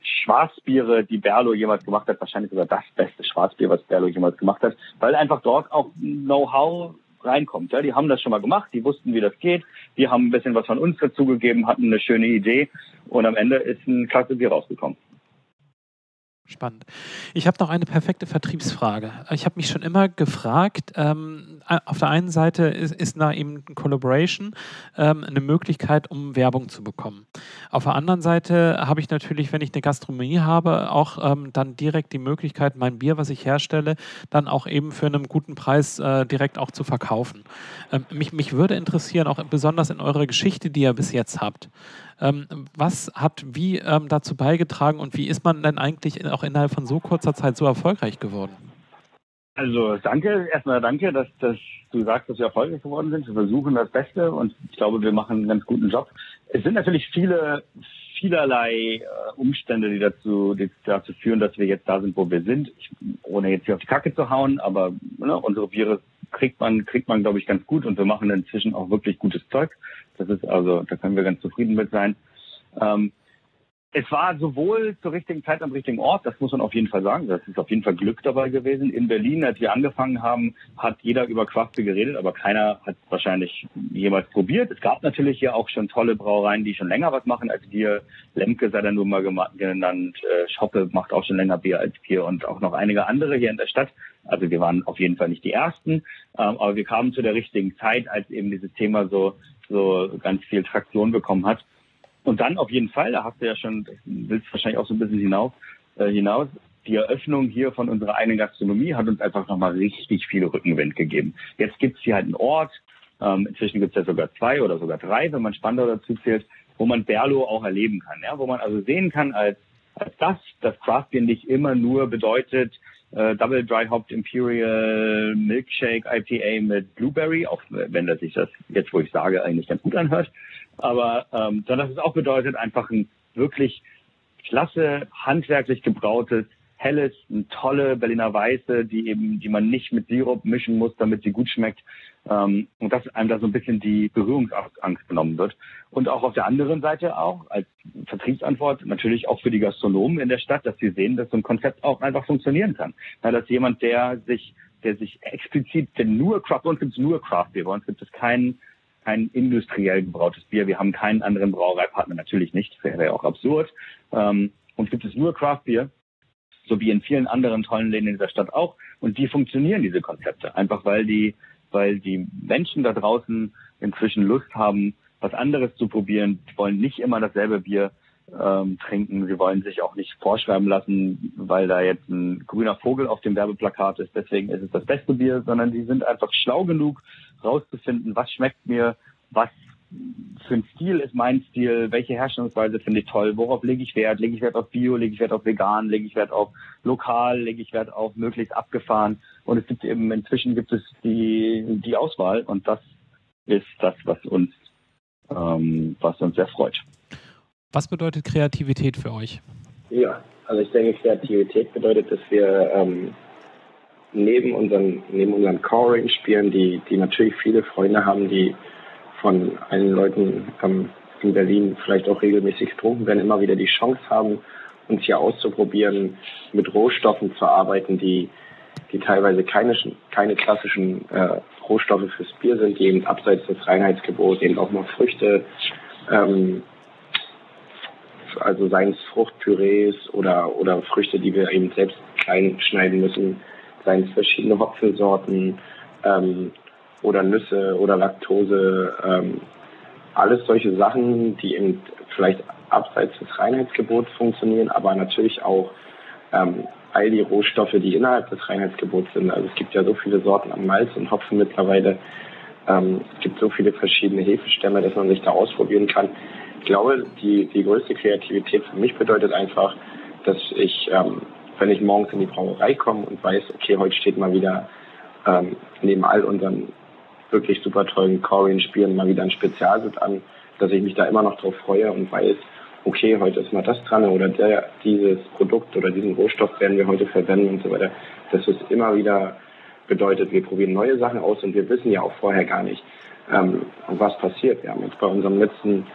Schwarzbiere, die Berlo jemals gemacht hat, wahrscheinlich sogar das beste Schwarzbier, was Berlo jemals gemacht hat, weil einfach dort auch Know-how reinkommt. Ja, die haben das schon mal gemacht, die wussten, wie das geht, die haben ein bisschen was von uns dazugegeben, hatten eine schöne Idee und am Ende ist ein klasse Bier rausgekommen. Spannend. Ich habe noch eine perfekte Vertriebsfrage. Ich habe mich schon immer gefragt, ähm, auf der einen Seite ist, da eben Collaboration ähm, eine Möglichkeit, um Werbung zu bekommen. Auf der anderen Seite habe ich natürlich, wenn ich eine Gastronomie habe, auch ähm, dann direkt die Möglichkeit, mein Bier, was ich herstelle, dann auch eben für einen guten Preis äh, direkt auch zu verkaufen. Ähm, mich, mich würde interessieren, auch besonders in eurer Geschichte, die ihr bis jetzt habt, was hat wie ähm, dazu beigetragen und wie ist man denn eigentlich auch innerhalb von so kurzer Zeit so erfolgreich geworden? Also danke, erstmal danke, dass, dass du sagst, dass wir erfolgreich geworden sind. Wir versuchen das Beste und ich glaube, wir machen einen ganz guten Job. Es sind natürlich viele, vielerlei äh, Umstände, die dazu, die dazu führen, dass wir jetzt da sind, wo wir sind. Ich, ohne jetzt hier auf die Kacke zu hauen, aber ne, unsere Biere kriegt man, kriegt man, glaube ich, ganz gut und wir machen inzwischen auch wirklich gutes Zeug. Das ist also, da können wir ganz zufrieden mit sein. Ähm, es war sowohl zur richtigen Zeit am richtigen Ort, das muss man auf jeden Fall sagen. Das ist auf jeden Fall Glück dabei gewesen. In Berlin, als wir angefangen haben, hat jeder über Quaste geredet, aber keiner hat wahrscheinlich jemals probiert. Es gab natürlich hier auch schon tolle Brauereien, die schon länger was machen als wir. Lemke sei dann nur mal genannt, äh, Schoppe macht auch schon länger Bier als wir und auch noch einige andere hier in der Stadt. Also wir waren auf jeden Fall nicht die Ersten, ähm, aber wir kamen zu der richtigen Zeit, als eben dieses Thema so, so ganz viel Traktion bekommen hat. Und dann auf jeden Fall, da hast du ja schon, willst wahrscheinlich auch so ein bisschen hinaus, äh, hinaus, die Eröffnung hier von unserer eigenen Gastronomie hat uns einfach nochmal richtig viel Rückenwind gegeben. Jetzt gibt's hier halt einen Ort, ähm, inzwischen gibt's ja sogar zwei oder sogar drei, wenn man Spandau dazu zählt, wo man Berlo auch erleben kann, ja, wo man also sehen kann als, als das, dass Craft Beer nicht immer nur bedeutet, äh, Double Dry Hopped Imperial Milkshake IPA mit Blueberry, auch wenn das sich das jetzt, wo ich sage, eigentlich ganz gut anhört, aber ähm, sondern dass es auch bedeutet, einfach ein wirklich klasse, handwerklich gebrautes, helles, eine tolle Berliner Weiße, die eben, die man nicht mit Sirup mischen muss, damit sie gut schmeckt. Ähm, und dass einem da so ein bisschen die Berührungsangst genommen wird. Und auch auf der anderen Seite auch als Vertriebsantwort natürlich auch für die Gastronomen in der Stadt, dass sie sehen, dass so ein Konzept auch einfach funktionieren kann. Ja, dass jemand, der sich, der sich explizit, denn nur Craft, bei uns gibt es nur Craft Beer, bei uns gibt es keinen kein industriell gebrautes Bier. Wir haben keinen anderen Brauereipartner, natürlich nicht, das wäre ja auch absurd. Ähm, und gibt es nur Craft Beer, so wie in vielen anderen tollen Läden in dieser Stadt auch. Und die funktionieren, diese Konzepte, einfach weil die, weil die Menschen da draußen inzwischen Lust haben, was anderes zu probieren. Die wollen nicht immer dasselbe Bier ähm, trinken. Sie wollen sich auch nicht vorschreiben lassen, weil da jetzt ein grüner Vogel auf dem Werbeplakat ist. Deswegen ist es das beste Bier, sondern die sind einfach schlau genug, rauszufinden, was schmeckt mir, was für ein Stil ist mein Stil, welche Herstellungsweise finde ich toll, worauf lege ich Wert, lege ich Wert auf Bio, lege ich Wert auf vegan, lege ich Wert auf lokal, lege ich Wert auf möglichst abgefahren und es gibt eben, inzwischen gibt es die, die Auswahl und das ist das, was uns, ähm, was uns sehr freut. Was bedeutet Kreativität für euch? Ja, also ich denke, Kreativität bedeutet, dass wir ähm, neben unseren, neben unseren Core-Range-Spielen, die, die natürlich viele Freunde haben, die von allen Leuten ähm, in Berlin vielleicht auch regelmäßig getrunken werden, immer wieder die Chance haben, uns hier auszuprobieren, mit Rohstoffen zu arbeiten, die, die teilweise keine, keine klassischen äh, Rohstoffe fürs Bier sind, die eben abseits des Reinheitsgebots eben auch mal Früchte, ähm, also seien es Fruchtpürees oder, oder Früchte, die wir eben selbst klein schneiden müssen, seien es verschiedene Hopfensorten ähm, oder Nüsse oder Laktose, ähm, alles solche Sachen, die eben vielleicht abseits des Reinheitsgebots funktionieren, aber natürlich auch ähm, all die Rohstoffe, die innerhalb des Reinheitsgebots sind. Also es gibt ja so viele Sorten an Malz und Hopfen mittlerweile. Ähm, es gibt so viele verschiedene Hefestämme, dass man sich da ausprobieren kann. Ich glaube, die, die größte Kreativität für mich bedeutet einfach, dass ich ähm, wenn ich morgens in die Brauerei komme und weiß, okay, heute steht mal wieder ähm, neben all unseren wirklich super tollen Corian-Spielen mal wieder ein Spezialsit an, dass ich mich da immer noch drauf freue und weiß, okay, heute ist mal das dran oder der, dieses Produkt oder diesen Rohstoff werden wir heute verwenden und so weiter. Dass es immer wieder bedeutet, wir probieren neue Sachen aus und wir wissen ja auch vorher gar nicht, ähm, was passiert. Wir haben jetzt bei unserem letzten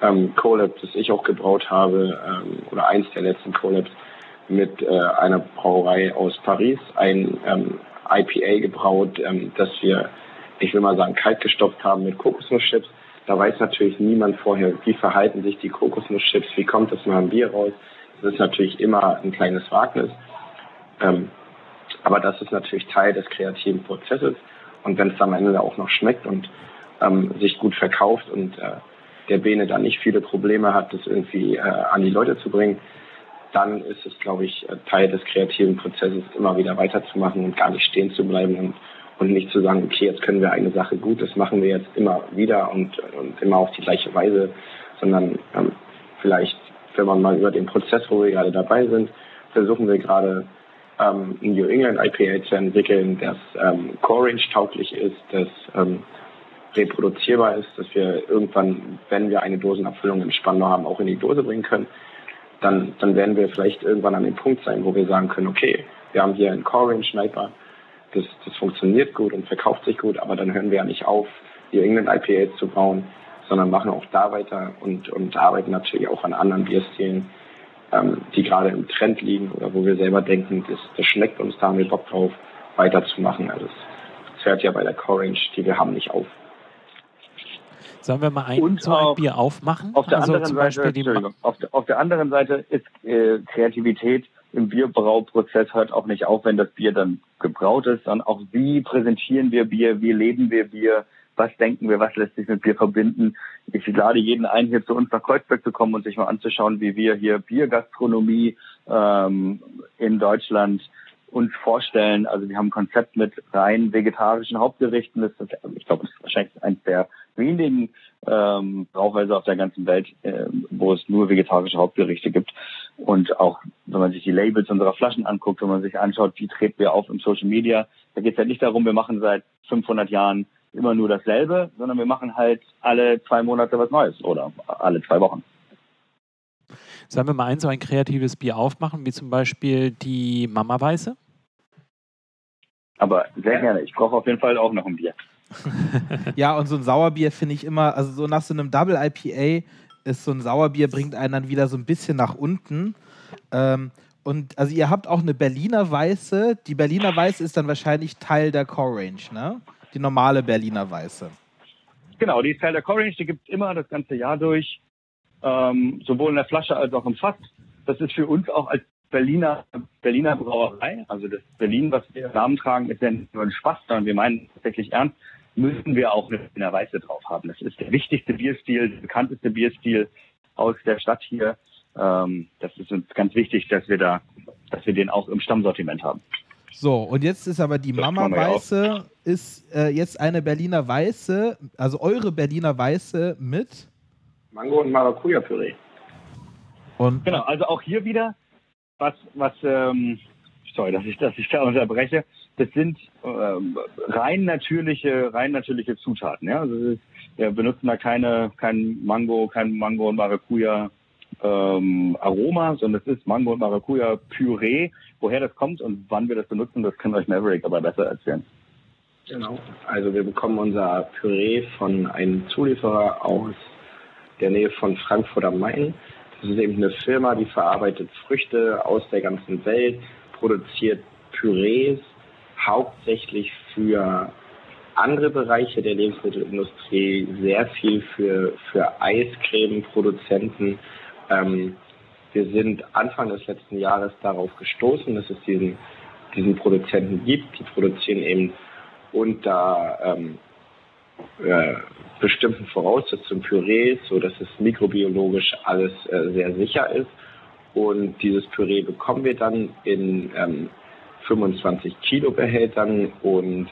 ähm, Collab, das ich auch gebraut habe, ähm, oder eins der letzten Collabs, mit äh, einer Brauerei aus Paris ein ähm, IPA gebraut, ähm, das wir, ich will mal sagen, kalt gestopft haben mit Kokosnusschips. Da weiß natürlich niemand vorher, wie verhalten sich die Kokosnusschips, wie kommt das mal im Bier raus. Das ist natürlich immer ein kleines Wagnis. Ähm, aber das ist natürlich Teil des kreativen Prozesses. Und wenn es am Ende auch noch schmeckt und ähm, sich gut verkauft und äh, der Bene dann nicht viele Probleme hat, das irgendwie äh, an die Leute zu bringen, dann ist es, glaube ich, Teil des kreativen Prozesses, immer wieder weiterzumachen und gar nicht stehen zu bleiben und, und nicht zu sagen, okay, jetzt können wir eine Sache gut, das machen wir jetzt immer wieder und, und immer auf die gleiche Weise, sondern ähm, vielleicht, wenn man mal über den Prozess, wo wir gerade dabei sind, versuchen wir gerade ähm, ein New England IPA zu entwickeln, das ähm, Core-Range tauglich ist, das ähm, reproduzierbar ist, dass wir irgendwann, wenn wir eine Dosenabfüllung in Spandau haben, auch in die Dose bringen können. Dann, dann werden wir vielleicht irgendwann an dem Punkt sein, wo wir sagen können, okay, wir haben hier einen Core-Range-Sniper, das, das funktioniert gut und verkauft sich gut, aber dann hören wir ja nicht auf, die England IPAs zu bauen, sondern machen auch da weiter und, und arbeiten natürlich auch an anderen Bierstilen, ähm, die gerade im Trend liegen oder wo wir selber denken, das, das schmeckt uns, da haben wir Bock drauf, weiterzumachen. Also es hört ja bei der Core Range, die wir haben, nicht auf. Sollen wir mal ein, und so ein Bier aufmachen? Auf der, also anderen Seite, auf, der, auf der anderen Seite ist äh, Kreativität im Bierbrauprozess hört auch nicht auf, wenn das Bier dann gebraut ist, sondern auch wie präsentieren wir Bier, wie leben wir Bier, was denken wir, was lässt sich mit Bier verbinden. Ich lade jeden ein, hier zu uns nach Kreuzberg zu kommen und sich mal anzuschauen, wie wir hier Biergastronomie ähm, in Deutschland uns vorstellen. Also wir haben ein Konzept mit rein vegetarischen Hauptgerichten. Das ist, ich glaube, das ist wahrscheinlich eines der wenigen ähm, Brauchweise auf der ganzen Welt, äh, wo es nur vegetarische Hauptgerichte gibt. Und auch wenn man sich die Labels unserer Flaschen anguckt, wenn man sich anschaut, wie treten wir auf im Social Media, da geht es halt nicht darum, wir machen seit 500 Jahren immer nur dasselbe, sondern wir machen halt alle zwei Monate was Neues oder alle zwei Wochen. Sollen wir mal ein so ein kreatives Bier aufmachen, wie zum Beispiel die Mama Weiße? Aber sehr gerne. Ich brauche auf jeden Fall auch noch ein Bier. Ja, und so ein Sauerbier finde ich immer, also so nach so einem Double IPA ist so ein Sauerbier, bringt einen dann wieder so ein bisschen nach unten. Ähm, und also ihr habt auch eine Berliner Weiße. Die Berliner Weiße ist dann wahrscheinlich Teil der Core Range, ne? Die normale Berliner Weiße. Genau, die ist Teil der Core Range, die gibt es immer das ganze Jahr durch ähm, sowohl in der Flasche als auch im Fass. Das ist für uns auch als Berliner, Berliner Brauerei, also das Berlin, was wir im Namen tragen, ist ja nur ein Spaß, sondern wir meinen tatsächlich ernst, müssen wir auch eine Berliner Weiße drauf haben. Das ist der wichtigste Bierstil, der bekannteste Bierstil aus der Stadt hier. Ähm, das ist uns ganz wichtig, dass wir da, dass wir den auch im Stammsortiment haben. So, und jetzt ist aber die Mama Weiße, ist äh, jetzt eine Berliner Weiße, also eure Berliner Weiße mit Mango und Maracuja-Püree. Und genau, also auch hier wieder, was, was, ähm, sorry, dass ich, dass ich da unterbreche. Das sind ähm, rein natürliche, rein natürliche Zutaten. Ja, also wir benutzen da keine, kein Mango, kein Mango und Maracuja ähm, Aroma, sondern es ist Mango und Maracuja Püree. Woher das kommt und wann wir das benutzen, das kann euch Maverick aber besser erzählen. Genau. Also wir bekommen unser Püree von einem Zulieferer aus der Nähe von Frankfurt am Main. Das ist eben eine Firma, die verarbeitet Früchte aus der ganzen Welt, produziert Pürees hauptsächlich für andere Bereiche der Lebensmittelindustrie, sehr viel für, für Eiscreme-Produzenten. Ähm, wir sind Anfang des letzten Jahres darauf gestoßen, dass es diesen, diesen Produzenten gibt. Die produzieren eben unter ähm, äh, bestimmten Voraussetzungen Pürees, so dass es mikrobiologisch alles äh, sehr sicher ist. Und dieses Püree bekommen wir dann in ähm, 25 Kilo Behältern und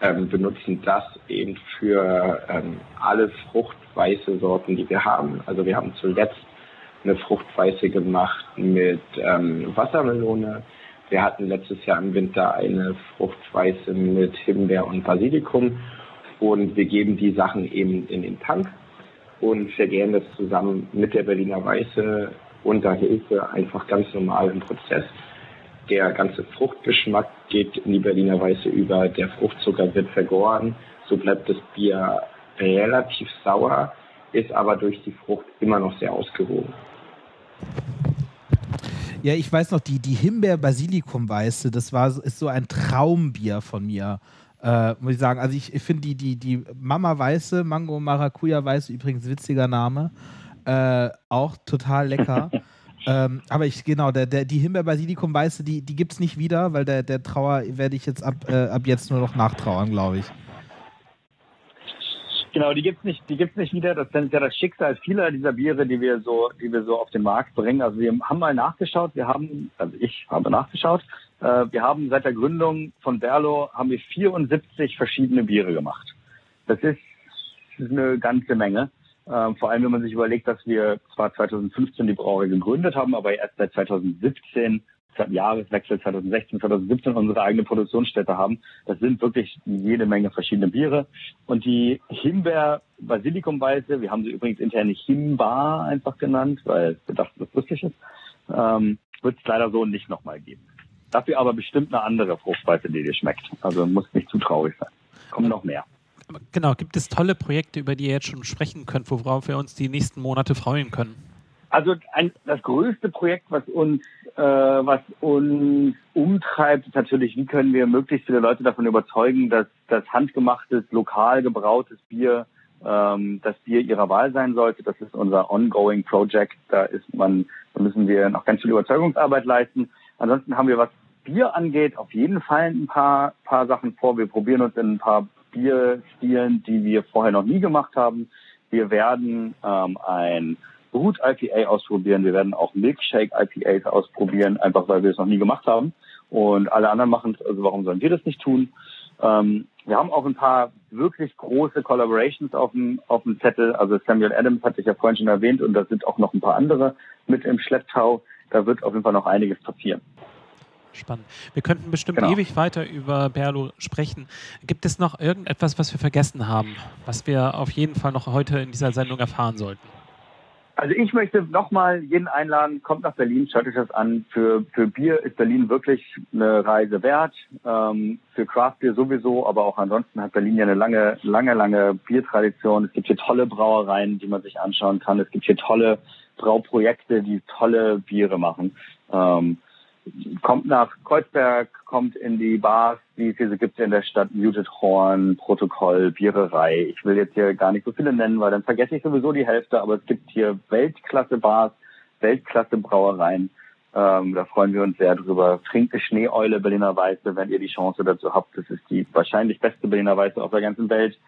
ähm, benutzen das eben für ähm, alle fruchtweiße Sorten, die wir haben. Also wir haben zuletzt eine Fruchtweiße gemacht mit ähm, Wassermelone. Wir hatten letztes Jahr im Winter eine Fruchtweiße mit Himbeer und Basilikum und wir geben die Sachen eben in den Tank und vergären das zusammen mit der Berliner Weiße unter Hilfe einfach ganz normal im Prozess. Der ganze Fruchtgeschmack geht in die Berliner Weiße über, der Fruchtzucker wird vergoren, so bleibt das Bier relativ sauer, ist aber durch die Frucht immer noch sehr ausgewogen. Ja, ich weiß noch, die, die Himbeer-Basilikum-Weiße, das war, ist so ein Traumbier von mir. Äh, muss ich sagen. Also ich, ich finde die, die, die Mama Weiße, Mango Maracuja Weiße, übrigens witziger Name, äh, auch total lecker. *laughs* ähm, aber ich, genau, der, der, die Himbeer-Basilikum Weiße, die, die gibt es nicht wieder, weil der, der Trauer werde ich jetzt ab, äh, ab jetzt nur noch nachtrauern, glaube ich. Genau, die gibt's nicht, die gibt's nicht wieder. Das ist ja das Schicksal vieler dieser Biere, die wir so, die wir so auf den Markt bringen. Also wir haben mal nachgeschaut. Wir haben, also ich habe nachgeschaut. Äh, wir haben seit der Gründung von Berlo haben wir 74 verschiedene Biere gemacht. Das ist eine ganze Menge. Äh, vor allem, wenn man sich überlegt, dass wir zwar 2015 die Brauerei gegründet haben, aber erst seit 2017 Jahreswechsel 2016, 2017 unsere eigene Produktionsstätte haben. Das sind wirklich jede Menge verschiedene Biere. Und die Himbeer-Basilikum-Weiße, wir haben sie übrigens intern Himba einfach genannt, weil wir dachten, das lustig ist, ähm, wird es leider so nicht nochmal geben. Dafür aber bestimmt eine andere Fruchtweiße, die dir schmeckt. Also muss nicht zu traurig sein. Kommen noch mehr. Genau, gibt es tolle Projekte, über die ihr jetzt schon sprechen könnt, worauf wir uns die nächsten Monate freuen können? Also ein, das größte Projekt, was uns, äh, was uns umtreibt, ist natürlich, wie können wir möglichst viele Leute davon überzeugen, dass das handgemachtes, lokal gebrautes Bier ähm, das Bier ihrer Wahl sein sollte. Das ist unser ongoing Project. Da ist man, da müssen wir noch ganz viel Überzeugungsarbeit leisten. Ansonsten haben wir, was Bier angeht, auf jeden Fall ein paar, paar Sachen vor. Wir probieren uns in ein paar Bierstilen, die wir vorher noch nie gemacht haben. Wir werden ähm, ein Brut IPA ausprobieren. Wir werden auch Milkshake IPAs ausprobieren, einfach weil wir es noch nie gemacht haben. Und alle anderen machen es, also warum sollen wir das nicht tun? Ähm, wir haben auch ein paar wirklich große Collaborations auf dem, auf dem Zettel. Also Samuel Adams hatte ich ja vorhin schon erwähnt und da sind auch noch ein paar andere mit im Schlepptau. Da wird auf jeden Fall noch einiges passieren. Spannend. Wir könnten bestimmt genau. ewig weiter über Berlo sprechen. Gibt es noch irgendetwas, was wir vergessen haben, was wir auf jeden Fall noch heute in dieser Sendung erfahren sollten? Also ich möchte nochmal jeden einladen, kommt nach Berlin, schaut euch das an. Für, für Bier ist Berlin wirklich eine Reise wert. Ähm, für Craftbier sowieso, aber auch ansonsten hat Berlin ja eine lange, lange, lange Biertradition. Es gibt hier tolle Brauereien, die man sich anschauen kann. Es gibt hier tolle Brauprojekte, die tolle Biere machen. Ähm, kommt nach Kreuzberg, kommt in die Bars, die es hier gibt in der Stadt, Muted Horn, Protokoll, Biererei. Ich will jetzt hier gar nicht so viele nennen, weil dann vergesse ich sowieso die Hälfte, aber es gibt hier Weltklasse-Bars, Weltklasse-Brauereien. Ähm, da freuen wir uns sehr drüber. Trinkt eine Schneeeule Berliner Weiße, wenn ihr die Chance dazu habt. Das ist die wahrscheinlich beste Berliner Weiße auf der ganzen Welt.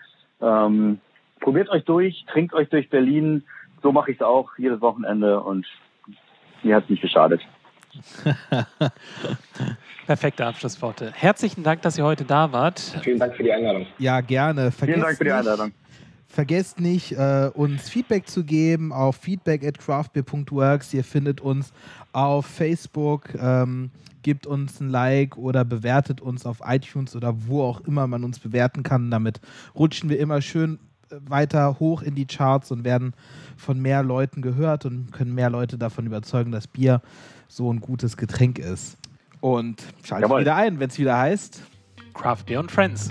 Ähm, probiert euch durch, trinkt euch durch Berlin. So mache ich es auch jedes Wochenende und mir hat es nicht geschadet. *laughs* Perfekte Abschlussworte. Herzlichen Dank, dass ihr heute da wart. Vielen Dank für die Einladung. Ja, gerne. Vergesst Vielen Dank für die nicht- Einladung. Vergesst nicht, äh, uns Feedback zu geben auf feedback at craftbeer.works. Ihr findet uns auf Facebook. Ähm, gebt uns ein Like oder bewertet uns auf iTunes oder wo auch immer man uns bewerten kann. Damit rutschen wir immer schön äh, weiter hoch in die Charts und werden von mehr Leuten gehört und können mehr Leute davon überzeugen, dass Bier so ein gutes Getränk ist. Und schaltet Jawohl. wieder ein, wenn es wieder heißt. Craft Beer und Friends.